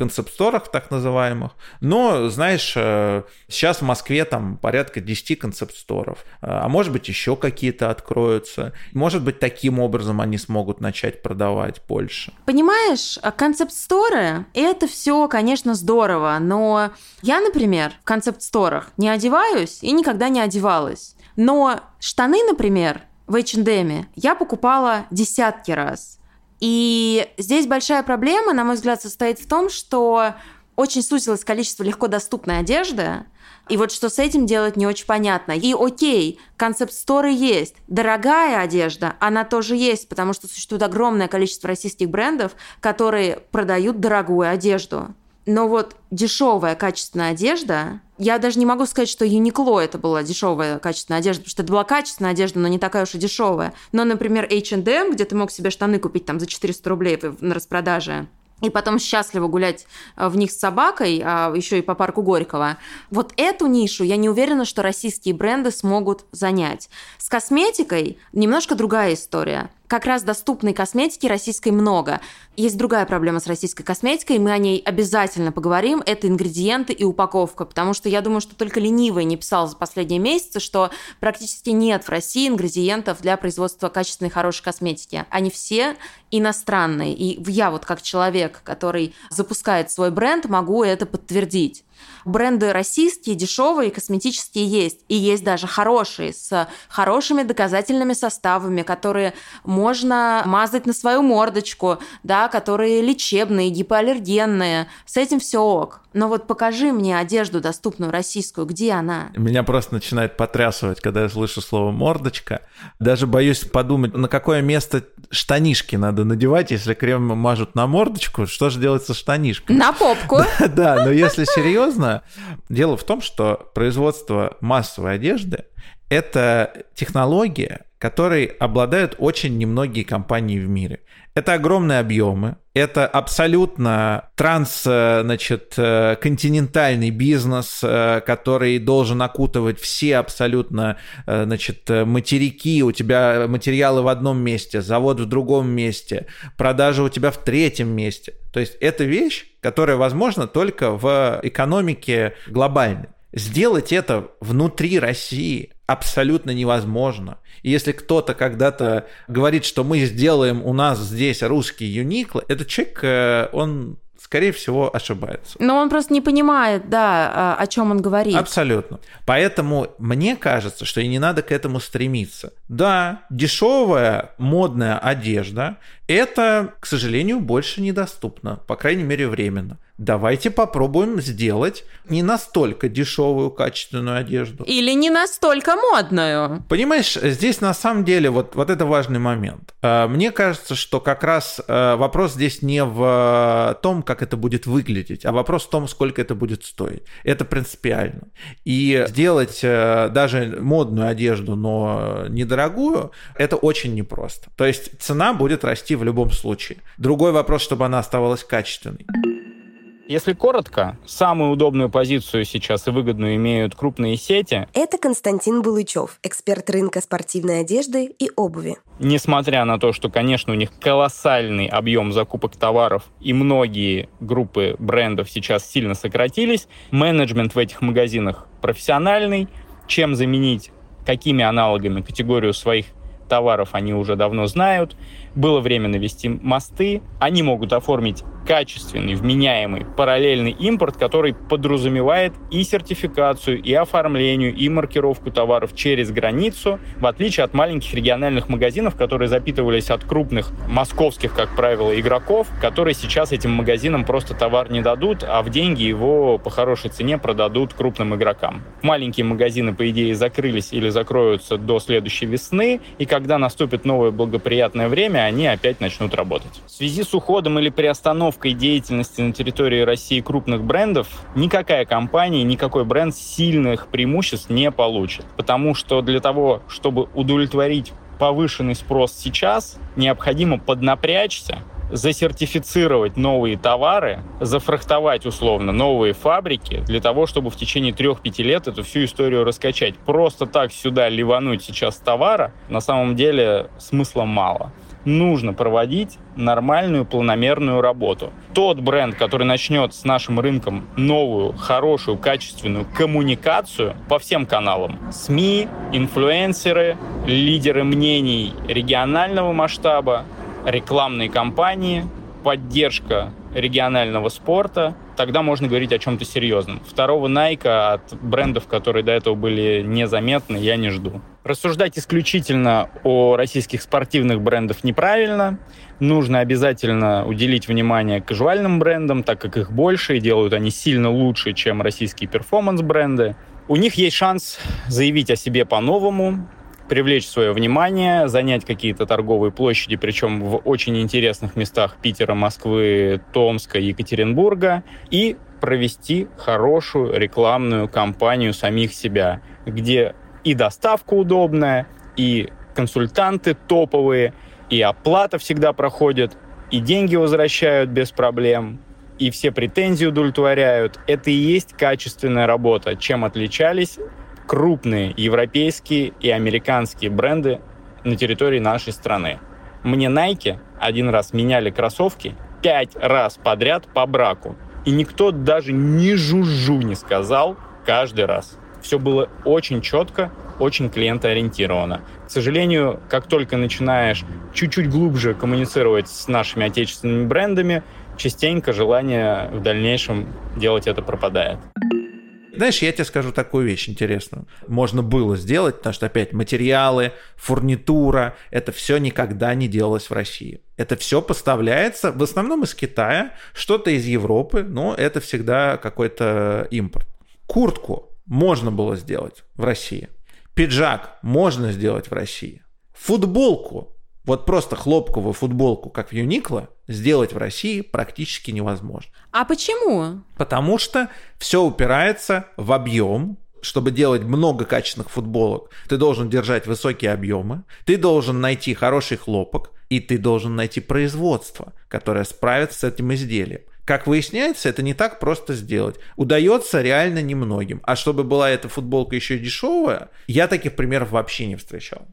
концепт-сторах так называемых. Но, знаешь, э, сейчас в Москве там порядка 10 концепт-сторов, э, а может быть еще какие-то откроются. Может быть, таким образом они смогут начать продавать больше. Понимаешь, а концепт-сторы – это все, конечно, здорово, но я, например, в концепт-сторах не одеваюсь и никогда не одевалась. Но штаны, например, в H&M я покупала десятки раз – и здесь большая проблема, на мой взгляд, состоит в том, что очень сузилось количество легко доступной одежды, и вот что с этим делать не очень понятно. И окей, концепт-сторы есть. Дорогая одежда, она тоже есть, потому что существует огромное количество российских брендов, которые продают дорогую одежду. Но вот дешевая качественная одежда, я даже не могу сказать, что Uniqlo это была дешевая качественная одежда, потому что это была качественная одежда, но не такая уж и дешевая. Но, например, H&M, где ты мог себе штаны купить там за 400 рублей на распродаже, и потом счастливо гулять э, в них с собакой, а еще и по парку Горького. Вот эту нишу я не уверена, что российские бренды смогут занять. С косметикой немножко другая история. Как раз доступной косметики российской много. Есть другая проблема с российской косметикой, мы о ней обязательно поговорим, это ингредиенты и упаковка, потому что я думаю, что только ленивый не писал за последние месяцы, что практически нет в России ингредиентов для производства качественной хорошей косметики. Они все иностранные. И я вот как человек, который запускает свой бренд, могу это подтвердить. Бренды российские, дешевые, косметические есть. И есть даже хорошие, с хорошими доказательными составами, которые можно мазать на свою мордочку, да, которые лечебные, гипоаллергенные. С этим все ок. Но вот покажи мне одежду доступную российскую, где она? Меня просто начинает потрясывать, когда я слышу слово «мордочка». Даже боюсь подумать, на какое место штанишки надо надевать, если крем мажут на мордочку, что же делать со штанишкой? На попку. Да, но если серьезно, дело в том, что производство массовой одежды – это технология, которой обладают очень немногие компании в мире. Это огромные объемы, это абсолютно транс, э, значит, э, континентальный бизнес, э, который должен окутывать все абсолютно, значит, материки. У тебя материалы в одном месте, завод в другом месте, продажа у тебя в третьем месте. То есть это вещь, которая возможна только в экономике глобальной. Сделать это внутри России абсолютно невозможно. И если кто-то когда-то говорит, что мы сделаем у нас здесь русский Юникло, этот человек, э, он скорее всего, ошибается. Но он просто не понимает, да, а, о чем он говорит. Абсолютно. Поэтому мне кажется, что и не надо к этому стремиться. Да, дешевая модная одежда – это, к сожалению, больше недоступно, по крайней мере, временно давайте попробуем сделать не настолько дешевую качественную одежду. Или не настолько модную. Понимаешь, здесь на самом деле вот, вот это важный момент. А, мне кажется, что как раз а, вопрос здесь не в том, как это будет выглядеть, а вопрос в том, сколько это будет стоить. Это принципиально. И сделать а, даже модную одежду, но недорогую, это очень непросто. То есть цена будет расти в любом случае. Другой вопрос, чтобы она оставалась качественной. Если коротко, самую удобную позицию сейчас и выгодную имеют крупные сети. Это Константин Булычев, эксперт рынка спортивной одежды и обуви. Несмотря на то, что, конечно, у них колоссальный объем закупок товаров и многие группы брендов сейчас сильно сократились, менеджмент в этих магазинах профессиональный. Чем заменить какими аналогами категорию своих товаров они уже давно знают. Было время навести мосты. Они могут оформить качественный, вменяемый параллельный импорт, который подразумевает и сертификацию, и оформлению, и маркировку товаров через границу, в отличие от маленьких региональных магазинов, которые запитывались от крупных московских, как правило, игроков, которые сейчас этим магазинам просто товар не дадут, а в деньги его по хорошей цене продадут крупным игрокам. Маленькие магазины, по идее, закрылись или закроются до следующей весны, и когда наступит новое благоприятное время, они опять начнут работать. В связи с уходом или приостановкой остановкой деятельности на территории России крупных брендов никакая компания, никакой бренд сильных преимуществ не получит. Потому что для того, чтобы удовлетворить повышенный спрос сейчас, необходимо поднапрячься, засертифицировать новые товары, зафрахтовать условно новые фабрики для того, чтобы в течение 3-5 лет эту всю историю раскачать. Просто так сюда ливануть сейчас товара на самом деле смысла мало нужно проводить нормальную планомерную работу. Тот бренд, который начнет с нашим рынком новую, хорошую, качественную коммуникацию по всем каналам, СМИ, инфлюенсеры, лидеры мнений регионального масштаба, рекламные кампании, поддержка регионального спорта, тогда можно говорить о чем-то серьезном. Второго Найка от брендов, которые до этого были незаметны, я не жду. Рассуждать исключительно о российских спортивных брендах неправильно. Нужно обязательно уделить внимание кажуальным брендам, так как их больше, и делают они сильно лучше, чем российские перформанс-бренды. У них есть шанс заявить о себе по-новому, привлечь свое внимание, занять какие-то торговые площади, причем в очень интересных местах Питера, Москвы, Томска, Екатеринбурга, и провести хорошую рекламную кампанию самих себя, где и доставка удобная, и консультанты топовые, и оплата всегда проходит, и деньги возвращают без проблем, и все претензии удовлетворяют. Это и есть качественная работа. Чем отличались крупные европейские и американские бренды на территории нашей страны. Мне Nike один раз меняли кроссовки пять раз подряд по браку. И никто даже ни жужжу не сказал каждый раз. Все было очень четко, очень клиентоориентировано. К сожалению, как только начинаешь чуть-чуть глубже коммуницировать с нашими отечественными брендами, частенько желание в дальнейшем делать это пропадает. Знаешь, я тебе скажу такую вещь интересную. Можно было сделать, потому что, опять, материалы, фурнитура, это все никогда не делалось в России. Это все поставляется в основном из Китая, что-то из Европы, но это всегда какой-то импорт. Куртку можно было сделать в России. Пиджак можно сделать в России. Футболку, вот просто хлопковую футболку, как в Юникло, сделать в России практически невозможно. А почему? Потому что все упирается в объем, чтобы делать много качественных футболок, ты должен держать высокие объемы, ты должен найти хороший хлопок, и ты должен найти производство, которое справится с этим изделием. Как выясняется, это не так просто сделать. Удается реально немногим. А чтобы была эта футболка еще дешевая, я таких примеров вообще не встречал.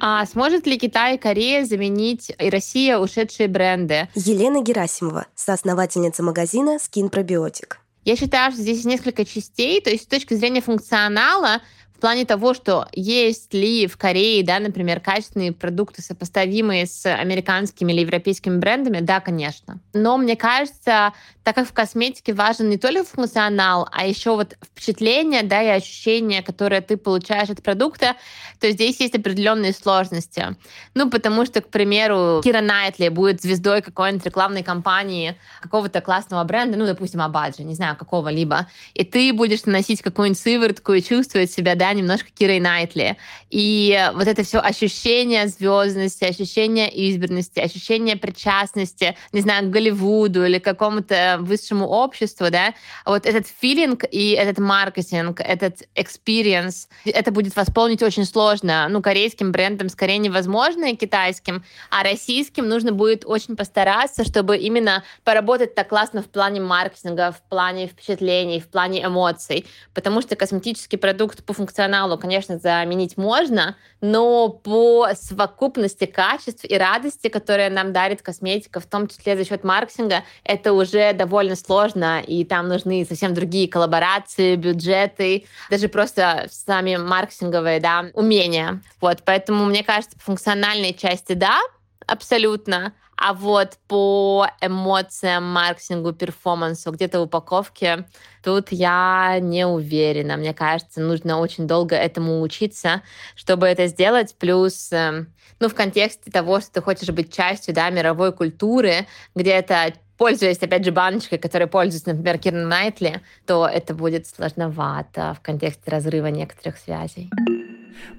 А сможет ли Китай и Корея заменить и Россия ушедшие бренды? Елена Герасимова, соосновательница магазина Skin Probiotic. Я считаю, что здесь несколько частей. То есть с точки зрения функционала в плане того, что есть ли в Корее, да, например, качественные продукты, сопоставимые с американскими или европейскими брендами, да, конечно. Но мне кажется, так как в косметике важен не только функционал, а еще вот впечатление, да, и ощущения, которые ты получаешь от продукта, то здесь есть определенные сложности. Ну, потому что, к примеру, Кира Найтли будет звездой какой-нибудь рекламной кампании какого-то классного бренда, ну, допустим, Абаджи, не знаю, какого-либо, и ты будешь наносить какую-нибудь сыворотку и чувствовать себя, да, немножко Кирой Найтли. И вот это все ощущение звездности, ощущение избранности, ощущение причастности, не знаю, к Голливуду или какому-то высшему обществу, да, вот этот филинг и этот маркетинг, этот experience, это будет восполнить очень сложно. Ну, корейским брендам скорее невозможно, и китайским, а российским нужно будет очень постараться, чтобы именно поработать так классно в плане маркетинга, в плане впечатлений, в плане эмоций, потому что косметический продукт по функционалу функционалу, конечно, заменить можно, но по совокупности качеств и радости, которые нам дарит косметика, в том числе за счет маркетинга, это уже довольно сложно, и там нужны совсем другие коллаборации, бюджеты, даже просто сами маркетинговые да, умения. Вот, поэтому, мне кажется, по функциональной части да, абсолютно, а вот по эмоциям, маркетингу, перформансу, где-то в упаковке, тут я не уверена. Мне кажется, нужно очень долго этому учиться, чтобы это сделать. Плюс, эм, ну, в контексте того, что ты хочешь быть частью да, мировой культуры, где это пользуясь, опять же, баночкой, которой пользуется, например, Кирн Найтли, то это будет сложновато в контексте разрыва некоторых связей.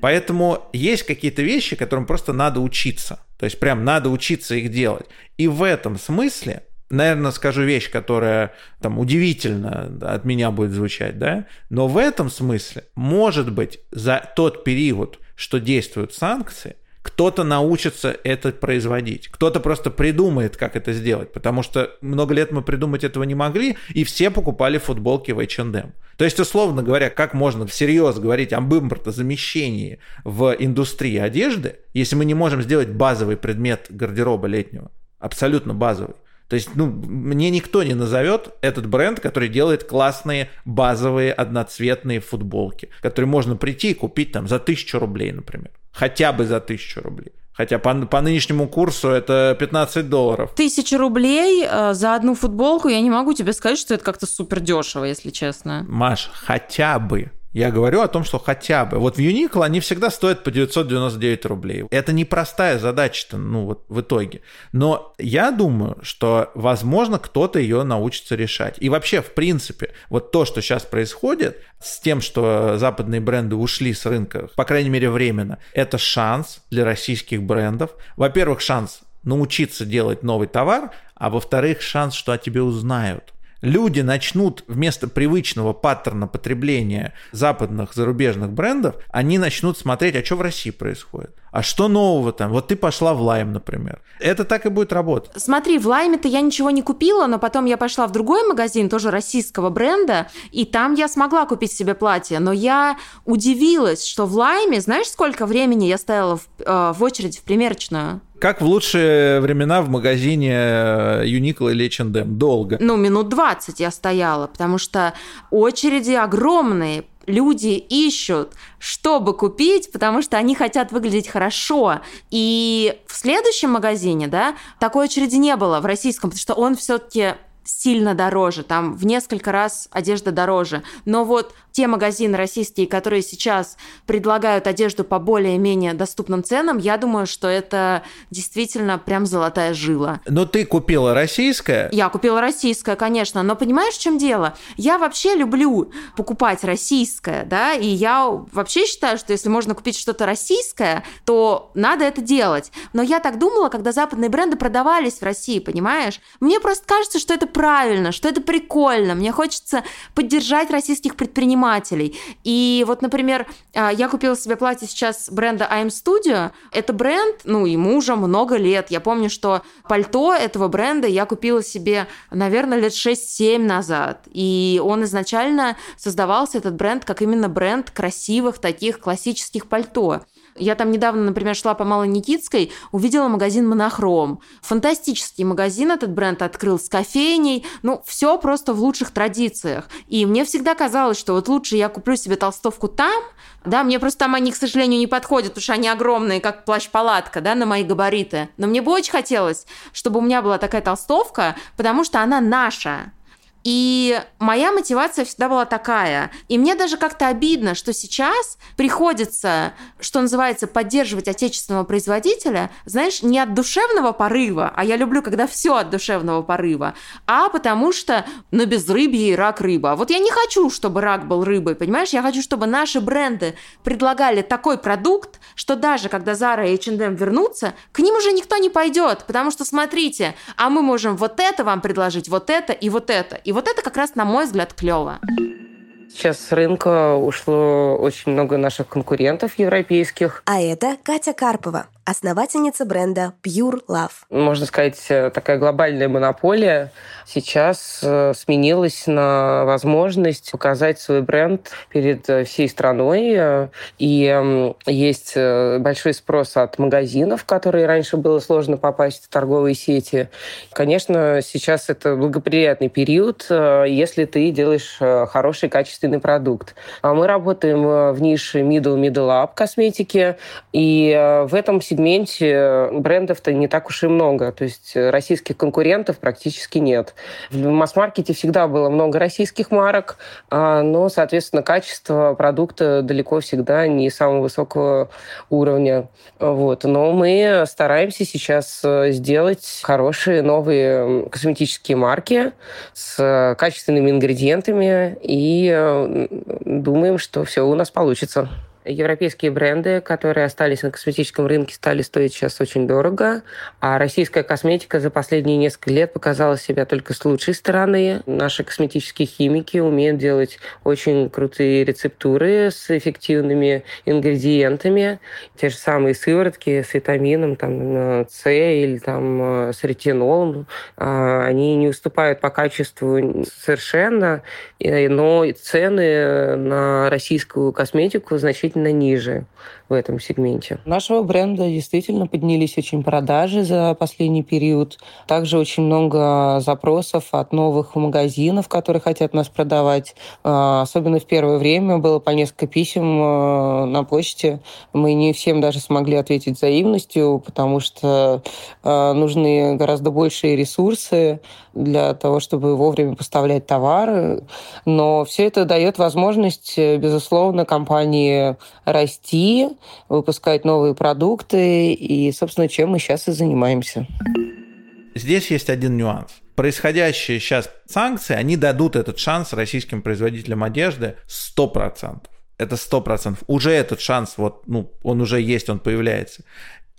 Поэтому есть какие-то вещи, которым просто надо учиться. То есть прям надо учиться их делать. И в этом смысле, наверное, скажу вещь, которая там удивительно от меня будет звучать, да, но в этом смысле, может быть, за тот период, что действуют санкции, кто-то научится это производить, кто-то просто придумает, как это сделать, потому что много лет мы придумать этого не могли, и все покупали футболки в H&M. То есть, условно говоря, как можно всерьез говорить об импортозамещении в индустрии одежды, если мы не можем сделать базовый предмет гардероба летнего, абсолютно базовый. То есть, ну, мне никто не назовет этот бренд, который делает классные базовые одноцветные футболки, которые можно прийти и купить там за тысячу рублей, например. Хотя бы за тысячу рублей. Хотя по, по нынешнему курсу это 15 долларов. Тысяча рублей э, за одну футболку, я не могу тебе сказать, что это как-то супер дешево, если честно. Маш, хотя бы. Я говорю о том, что хотя бы. Вот в Uniqlo они всегда стоят по 999 рублей. Это непростая задача-то, ну вот в итоге. Но я думаю, что, возможно, кто-то ее научится решать. И вообще, в принципе, вот то, что сейчас происходит с тем, что западные бренды ушли с рынка, по крайней мере, временно, это шанс для российских брендов. Во-первых, шанс научиться делать новый товар, а во-вторых, шанс, что о тебе узнают люди начнут вместо привычного паттерна потребления западных зарубежных брендов, они начнут смотреть, а что в России происходит. А что нового там? Вот ты пошла в Лайм, например. Это так и будет работать. Смотри, в Лайме-то я ничего не купила, но потом я пошла в другой магазин, тоже российского бренда, и там я смогла купить себе платье. Но я удивилась, что в Лайме, знаешь, сколько времени я стояла в, э, в очереди в примерочную? Как в лучшие времена в магазине Uniqlo или H&M? Долго. Ну, минут 20 я стояла, потому что очереди огромные, люди ищут, чтобы купить, потому что они хотят выглядеть хорошо. И в следующем магазине, да, такой очереди не было в российском, потому что он все-таки сильно дороже, там в несколько раз одежда дороже. Но вот те магазины российские, которые сейчас предлагают одежду по более-менее доступным ценам, я думаю, что это действительно прям золотая жила. Но ты купила российское? Я купила российское, конечно. Но понимаешь, в чем дело? Я вообще люблю покупать российское, да, и я вообще считаю, что если можно купить что-то российское, то надо это делать. Но я так думала, когда западные бренды продавались в России, понимаешь? Мне просто кажется, что это правильно, что это прикольно. Мне хочется поддержать российских предпринимателей, предпринимателей. И вот, например, а, я купила себе платье сейчас бренда I'm Studio. Это бренд, ну, ему уже много лет. Я помню, что пальто этого бренда я купила себе, наверное, лет 6-7 назад. И он изначально создавался, этот бренд, как именно бренд красивых таких классических пальто. Я там недавно, например, шла по Малой Никитской, увидела магазин «Монохром». Фантастический магазин этот бренд открыл с кофейней. Ну, все просто в лучших традициях. И мне всегда казалось, что вот лучше я куплю себе толстовку там, да, мне просто там они, к сожалению, не подходят, потому что они огромные, как плащ-палатка, да, на мои габариты. Но мне бы очень хотелось, чтобы у меня была такая толстовка, потому что она наша. И моя мотивация всегда была такая. И мне даже как-то обидно, что сейчас приходится, что называется, поддерживать отечественного производителя, знаешь, не от душевного порыва, а я люблю, когда все от душевного порыва, а потому что, ну, без рыбьи и рак рыба. Вот я не хочу, чтобы рак был рыбой, понимаешь? Я хочу, чтобы наши бренды предлагали такой продукт, что даже когда Zara и H&M вернутся, к ним уже никто не пойдет, потому что, смотрите, а мы можем вот это вам предложить, вот это и вот это. И вот это как раз, на мой взгляд, клево. Сейчас с рынка ушло очень много наших конкурентов европейских. А это Катя Карпова, основательница бренда Pure Love. Можно сказать, э, такая глобальная монополия сейчас э, сменилась на возможность показать свой бренд перед э, всей страной. И есть большой спрос от магазинов, которые раньше было сложно попасть в торговые сети. Конечно, сейчас это благоприятный период, если ты делаешь хороший, качественный продукт. А мы работаем в нише middle-middle up косметики, и в этом сегменте э, брендов-то не так уж и много. То есть э, российских конкурентов практически нет. В масс-маркете всегда было много российских марок, а, но, соответственно, качество продукта далеко всегда не самого высокого уровня. Вот. Но мы стараемся сейчас э, сделать хорошие новые косметические марки с качественными ингредиентами и думаем, что все у нас получится европейские бренды, которые остались на косметическом рынке, стали стоить сейчас очень дорого, а российская косметика за последние несколько лет показала себя только с лучшей стороны. Наши косметические химики умеют делать очень крутые рецептуры с эффективными ингредиентами. Те же самые сыворотки с витамином там, С или там, с ретинолом, а, они не уступают по качеству совершенно, но цены на российскую косметику значительно значительно ниже в этом сегменте. Нашего бренда действительно поднялись очень продажи за последний период. Также очень много запросов от новых магазинов, которые хотят нас продавать. А, особенно в первое время было по несколько писем а, на почте. Мы не всем даже смогли ответить взаимностью, потому что а, нужны гораздо большие ресурсы для того, чтобы вовремя поставлять товары. Но все это дает возможность, безусловно, компании расти, выпускать новые продукты, и, собственно, чем мы сейчас и занимаемся. Здесь есть один нюанс. Происходящие сейчас санкции, они дадут этот шанс российским производителям одежды 100%. Это 100%. Уже этот шанс, вот, ну, он уже есть, он появляется.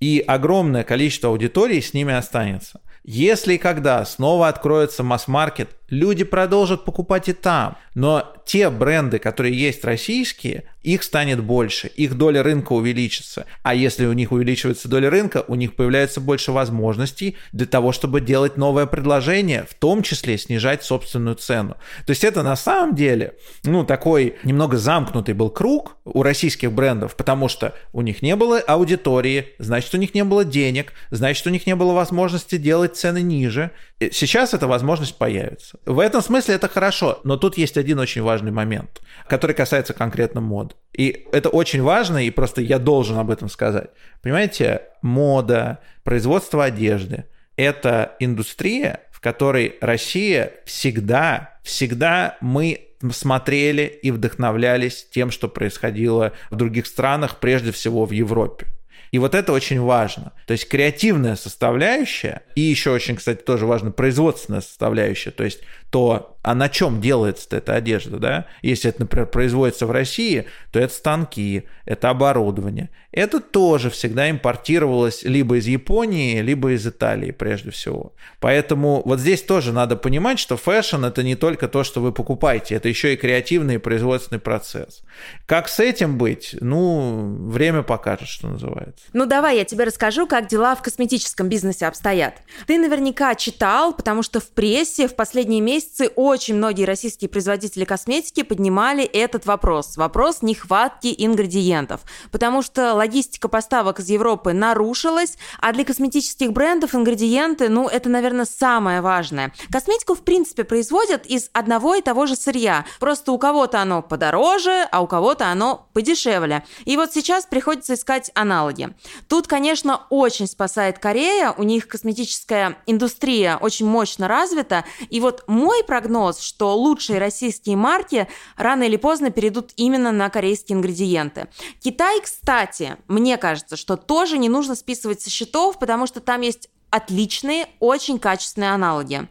И огромное количество аудитории с ними останется. Если и когда снова откроется масс-маркет, люди продолжат покупать и там. Но те бренды, которые есть российские, их станет больше, их доля рынка увеличится. А если у них увеличивается доля рынка, у них появляется больше возможностей для того, чтобы делать новое предложение, в том числе снижать собственную цену. То есть это на самом деле, ну, такой немного замкнутый был круг у российских брендов, потому что у них не было аудитории, значит, у них не было денег, значит, у них не было возможности делать цены ниже. Сейчас эта возможность появится. В этом смысле это хорошо, но тут есть один очень важный момент, который касается конкретно мод. И это очень важно, и просто я должен об этом сказать. Понимаете, мода, производство одежды – это индустрия, в которой Россия всегда, всегда мы смотрели и вдохновлялись тем, что происходило в других странах, прежде всего в Европе. И вот это очень важно. То есть креативная составляющая, и еще очень, кстати, тоже важно производственная составляющая, то есть то, а на чем делается эта одежда, да? Если это, например, производится в России, то это станки, это оборудование. Это тоже всегда импортировалось либо из Японии, либо из Италии прежде всего. Поэтому вот здесь тоже надо понимать, что fashion это не только то, что вы покупаете, это еще и креативный и производственный процесс. Как с этим быть? Ну, время покажет, что называется. Ну, давай я тебе расскажу, как дела в косметическом бизнесе обстоят. Ты наверняка читал, потому что в прессе в последние месяцы месяцы очень многие российские производители косметики поднимали этот вопрос. Вопрос нехватки ингредиентов. Потому что логистика поставок из Европы нарушилась, а для косметических брендов ингредиенты, ну, это, наверное, самое важное. Косметику, в принципе, производят из одного и того же сырья. Просто у кого-то оно подороже, а у кого-то оно подешевле. И вот сейчас приходится искать аналоги. Тут, конечно, очень спасает Корея. У них косметическая индустрия очень мощно развита. И вот мой прогноз, что лучшие российские марки рано или поздно перейдут именно на корейские ингредиенты. Китай, кстати, мне кажется, что тоже не нужно списывать со счетов, потому что там есть отличные, очень качественные аналоги.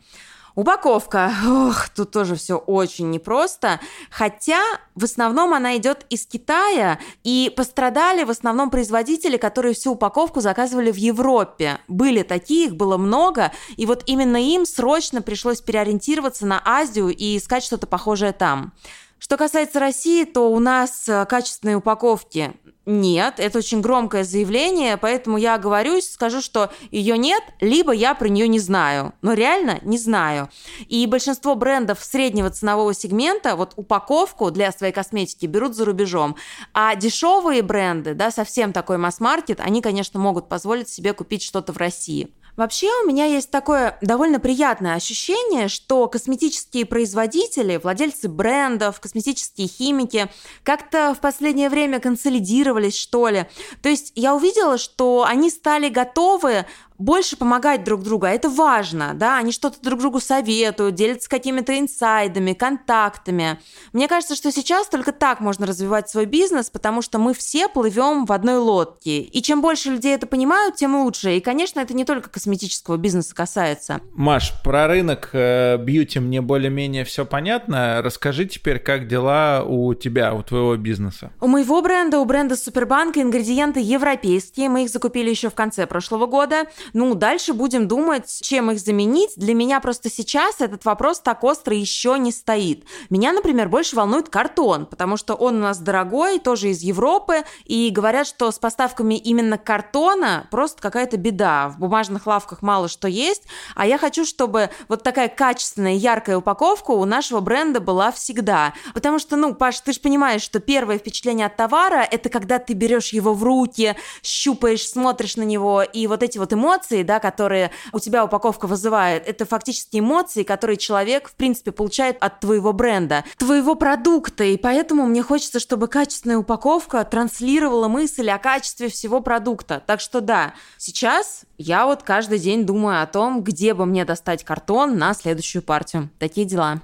Упаковка. Ох, тут тоже все очень непросто. Хотя в основном она идет из Китая, и пострадали в основном производители, которые всю упаковку заказывали в Европе. Были такие, их было много, и вот именно им срочно пришлось переориентироваться на Азию и искать что-то похожее там. Что касается России, то у нас э, качественные упаковки нет, это очень громкое заявление, поэтому я оговорюсь, скажу, что ее нет, либо я про нее не знаю. Но реально не знаю. И большинство брендов среднего ценового сегмента вот упаковку для своей косметики берут за рубежом. А дешевые бренды, да, совсем такой масс-маркет, они, конечно, могут позволить себе купить что-то в России. Вообще у меня есть такое довольно приятное ощущение, что косметические производители, владельцы брендов, косметические химики как-то в последнее время консолидировались, что ли. То есть я увидела, что они стали готовы больше помогать друг другу, а это важно, да, они что-то друг другу советуют, делятся какими-то инсайдами, контактами. Мне кажется, что сейчас только так можно развивать свой бизнес, потому что мы все плывем в одной лодке. И чем больше людей это понимают, тем лучше. И, конечно, это не только косметического бизнеса касается. Маш, про рынок э, бьюти мне более-менее все понятно. Расскажи теперь, как дела у тебя, у твоего бизнеса? У моего бренда, у бренда Супербанка ингредиенты европейские. Мы их закупили еще в конце прошлого года. Ну, дальше будем думать, чем их заменить. Для меня просто сейчас этот вопрос так остро еще не стоит. Меня, например, больше волнует картон, потому что он у нас дорогой, тоже из Европы, и говорят, что с поставками именно картона просто какая-то беда. В бумажных лавках мало что есть, а я хочу, чтобы вот такая качественная, яркая упаковка у нашего бренда была всегда. Потому что, ну, Паш, ты же понимаешь, что первое впечатление от товара – это когда ты берешь его в руки, щупаешь, смотришь на него, и вот эти вот эмоции эмоции, да, которые у тебя упаковка вызывает, это фактически эмоции, которые человек, в принципе, получает от твоего бренда, твоего продукта. И поэтому мне хочется, чтобы качественная упаковка транслировала мысль о качестве всего продукта. Так что да, сейчас я вот каждый день думаю о том, где бы мне достать картон на следующую партию. Такие дела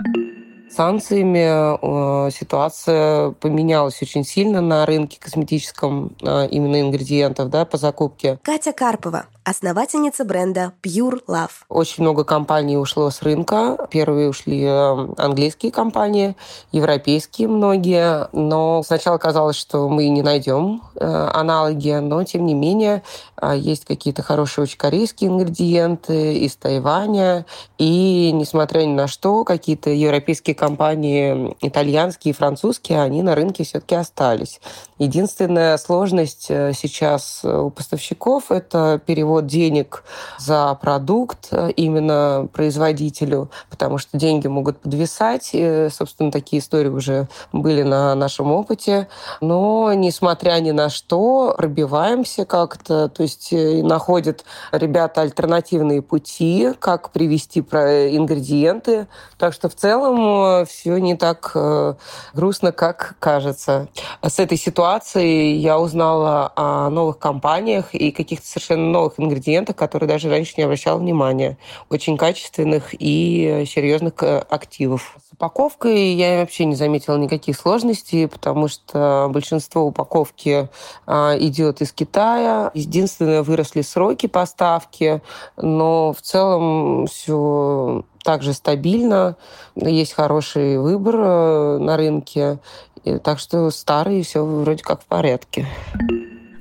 санкциями э, ситуация поменялась очень сильно на рынке косметическом, э, именно ингредиентов да, по закупке. Катя Карпова, основательница бренда Pure Love. Очень много компаний ушло с рынка. Первые ушли э, английские компании, европейские многие. Но сначала казалось, что мы не найдем э, аналоги, но тем не менее э, есть какие-то хорошие очень корейские ингредиенты из Тайваня. И несмотря ни на что, какие-то европейские компании, итальянские французские, они на рынке все-таки остались. Единственная сложность сейчас у поставщиков – это перевод перевод денег за продукт э, именно производителю, потому что деньги могут подвисать. И, собственно, такие истории уже были на нашем опыте. Но, несмотря ни на что, пробиваемся как-то, то есть э, находят ребята альтернативные пути, как привести ингредиенты. Так что в целом э, все не так грустно, как кажется. С этой ситуацией я узнала о новых компаниях и каких-то совершенно новых ингредиентах, которые даже раньше не обращал внимания. Очень качественных и серьезных э, активов. С упаковкой я вообще не заметила никаких сложностей, потому что большинство упаковки а, идет из Китая. Единственное, выросли сроки поставки, но в целом все также стабильно, есть хороший выбор э, на рынке, так что старые все вроде как в порядке.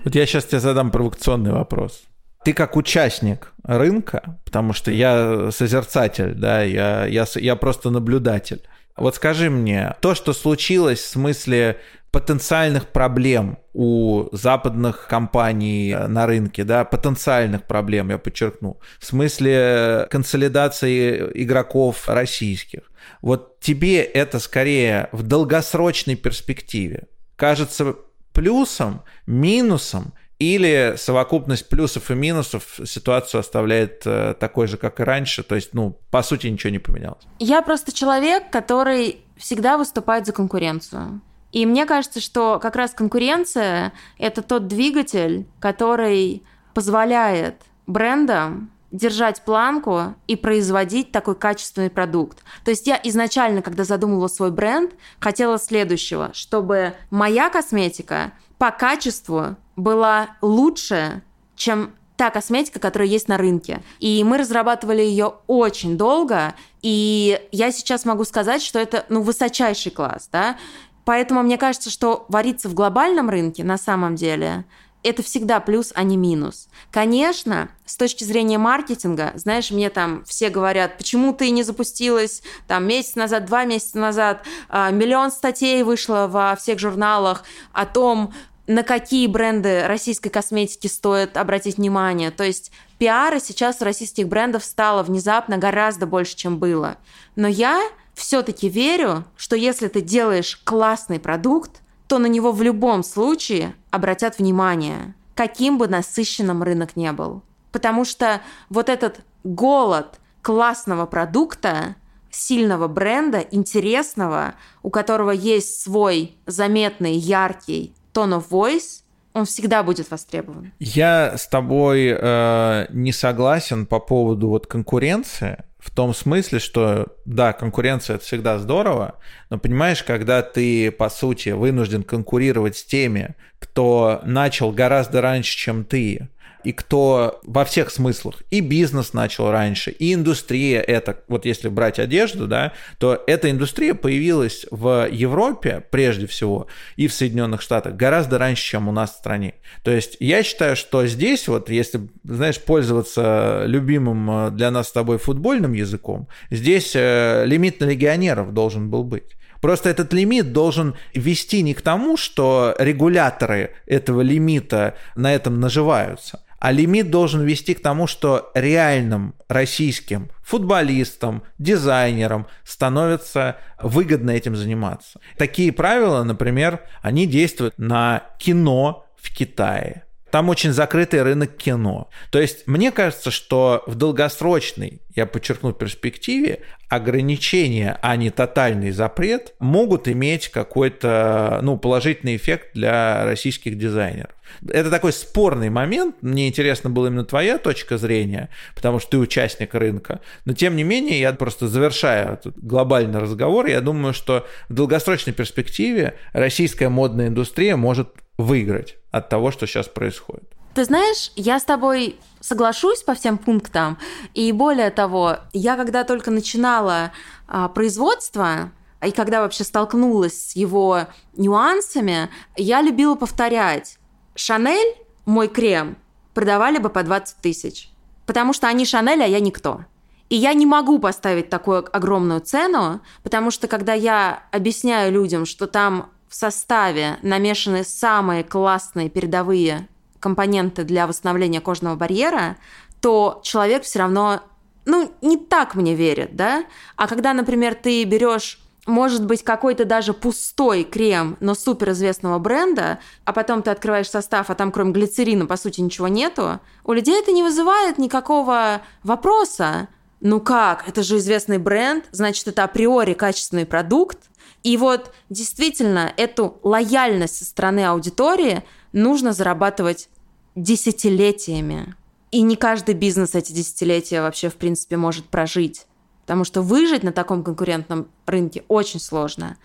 Вот я сейчас тебе задам провокационный вопрос ты как участник рынка, потому что я созерцатель, да, я, я, я просто наблюдатель. Вот скажи мне, то, что случилось в смысле потенциальных проблем у западных компаний на рынке, да, потенциальных проблем, я подчеркну, в смысле консолидации игроков российских. Вот тебе это скорее в долгосрочной перспективе кажется плюсом, минусом или совокупность плюсов и минусов ситуацию оставляет э, такой же, как и раньше, то есть, ну, по сути, ничего не поменялось. Я просто человек, который всегда выступает за конкуренцию. И мне кажется, что как раз конкуренция – это тот двигатель, который позволяет брендам держать планку и производить такой качественный продукт. То есть я изначально, когда задумывала свой бренд, хотела следующего, чтобы моя косметика по качеству была лучше, чем та косметика, которая есть на рынке. И мы разрабатывали ее очень долго, и я сейчас могу сказать, что это ну, высочайший класс, да. Поэтому мне кажется, что вариться в глобальном рынке на самом деле это всегда плюс, а не минус. Конечно, с точки зрения маркетинга, знаешь, мне там все говорят, почему ты не запустилась там месяц назад, два месяца назад, а, миллион статей вышло во всех журналах о том, на какие бренды российской косметики стоит обратить внимание. То есть пиара сейчас у российских брендов стало внезапно гораздо больше, чем было. Но я все-таки верю, что если ты делаешь классный продукт, то на него в любом случае обратят внимание, каким бы насыщенным рынок не был. Потому что вот этот голод классного продукта, сильного бренда, интересного, у которого есть свой заметный, яркий tone of voice, он всегда будет востребован. Я с тобой э, не согласен по поводу вот конкуренции, в том смысле, что да, конкуренция это всегда здорово, но понимаешь, когда ты, по сути, вынужден конкурировать с теми, кто начал гораздо раньше, чем ты, и кто во всех смыслах, и бизнес начал раньше, и индустрия это, вот если брать одежду, да, то эта индустрия появилась в Европе прежде всего и в Соединенных Штатах гораздо раньше, чем у нас в стране. То есть я считаю, что здесь вот, если, знаешь, пользоваться любимым э, для нас с тобой футбольным языком, здесь э, лимит на легионеров должен был быть. Просто этот лимит должен вести не к тому, что регуляторы этого лимита на этом наживаются, а лимит должен вести к тому, что реальным российским футболистам, дизайнерам становится выгодно этим заниматься. Такие правила, например, они действуют на кино в Китае. Там очень закрытый рынок кино. То есть мне кажется, что в долгосрочной, я подчеркну, перспективе ограничения, а не тотальный запрет могут иметь какой-то ну, положительный эффект для российских дизайнеров. Это такой спорный момент. Мне интересно была именно твоя точка зрения, потому что ты участник рынка. Но тем не менее, я просто завершаю этот глобальный разговор, я думаю, что в долгосрочной перспективе российская модная индустрия может выиграть от того, что сейчас происходит. Ты знаешь, я с тобой соглашусь по всем пунктам. И более того, я когда только начинала а, производство, и когда вообще столкнулась с его нюансами, я любила повторять. Шанель, мой крем, продавали бы по 20 тысяч. Потому что они Шанель, а я никто. И я не могу поставить такую огромную цену, потому что когда я объясняю людям, что там в составе намешаны самые классные передовые компоненты для восстановления кожного барьера, то человек все равно, ну, не так мне верит, да? А когда, например, ты берешь может быть какой-то даже пустой крем, но суперизвестного бренда, а потом ты открываешь состав, а там кроме глицерина, по сути, ничего нету, у людей это не вызывает никакого вопроса. Ну как, это же известный бренд, значит, это априори качественный продукт. И вот действительно эту лояльность со стороны аудитории нужно зарабатывать десятилетиями. И не каждый бизнес эти десятилетия вообще, в принципе, может прожить. Потому что выжить на таком конкурентном рынке очень сложно.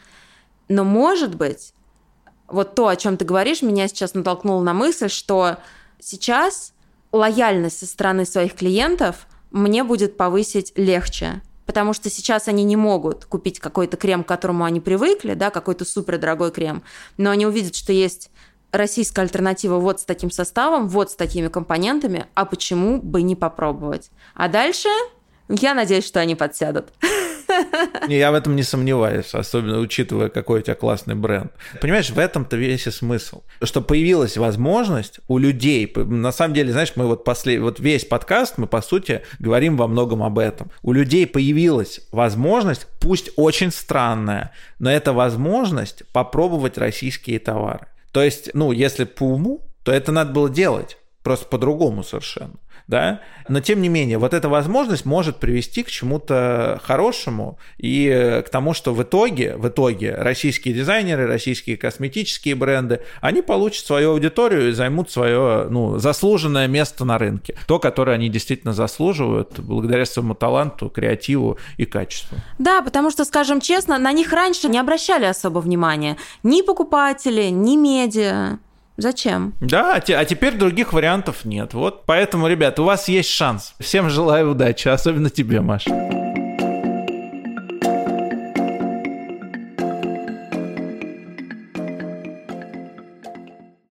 Но, может быть, вот то, о чем ты говоришь, меня сейчас натолкнуло на мысль, что сейчас лояльность со стороны своих клиентов мне будет повысить легче. Потому что сейчас они не могут купить какой-то крем, к которому они привыкли, да, какой-то супер дорогой крем, но они увидят, что есть российская альтернатива вот с таким составом, вот с такими компонентами, а почему бы не попробовать? А дальше я надеюсь, что они подсядут. Я в этом не сомневаюсь, особенно учитывая, какой у тебя классный бренд. Понимаешь, в этом-то весь и смысл. Что появилась возможность у людей, на самом деле, знаешь, мы вот, послед... вот весь подкаст, мы, по сути, говорим во многом об этом. У людей появилась возможность, пусть очень странная, но это возможность попробовать российские товары. То есть, ну, если по уму, то это надо было делать, просто по-другому совершенно да, но тем не менее, вот эта возможность может привести к чему-то хорошему и к тому, что в итоге, в итоге российские дизайнеры, российские косметические бренды, они получат свою аудиторию и займут свое, ну, заслуженное место на рынке, то, которое они действительно заслуживают благодаря своему таланту, креативу и качеству. Да, потому что, скажем честно, на них раньше не обращали особо внимания ни покупатели, ни медиа. Зачем? Да, а, а теперь других вариантов нет. Вот поэтому, ребят, у вас есть шанс. Всем желаю удачи, особенно тебе, Маша.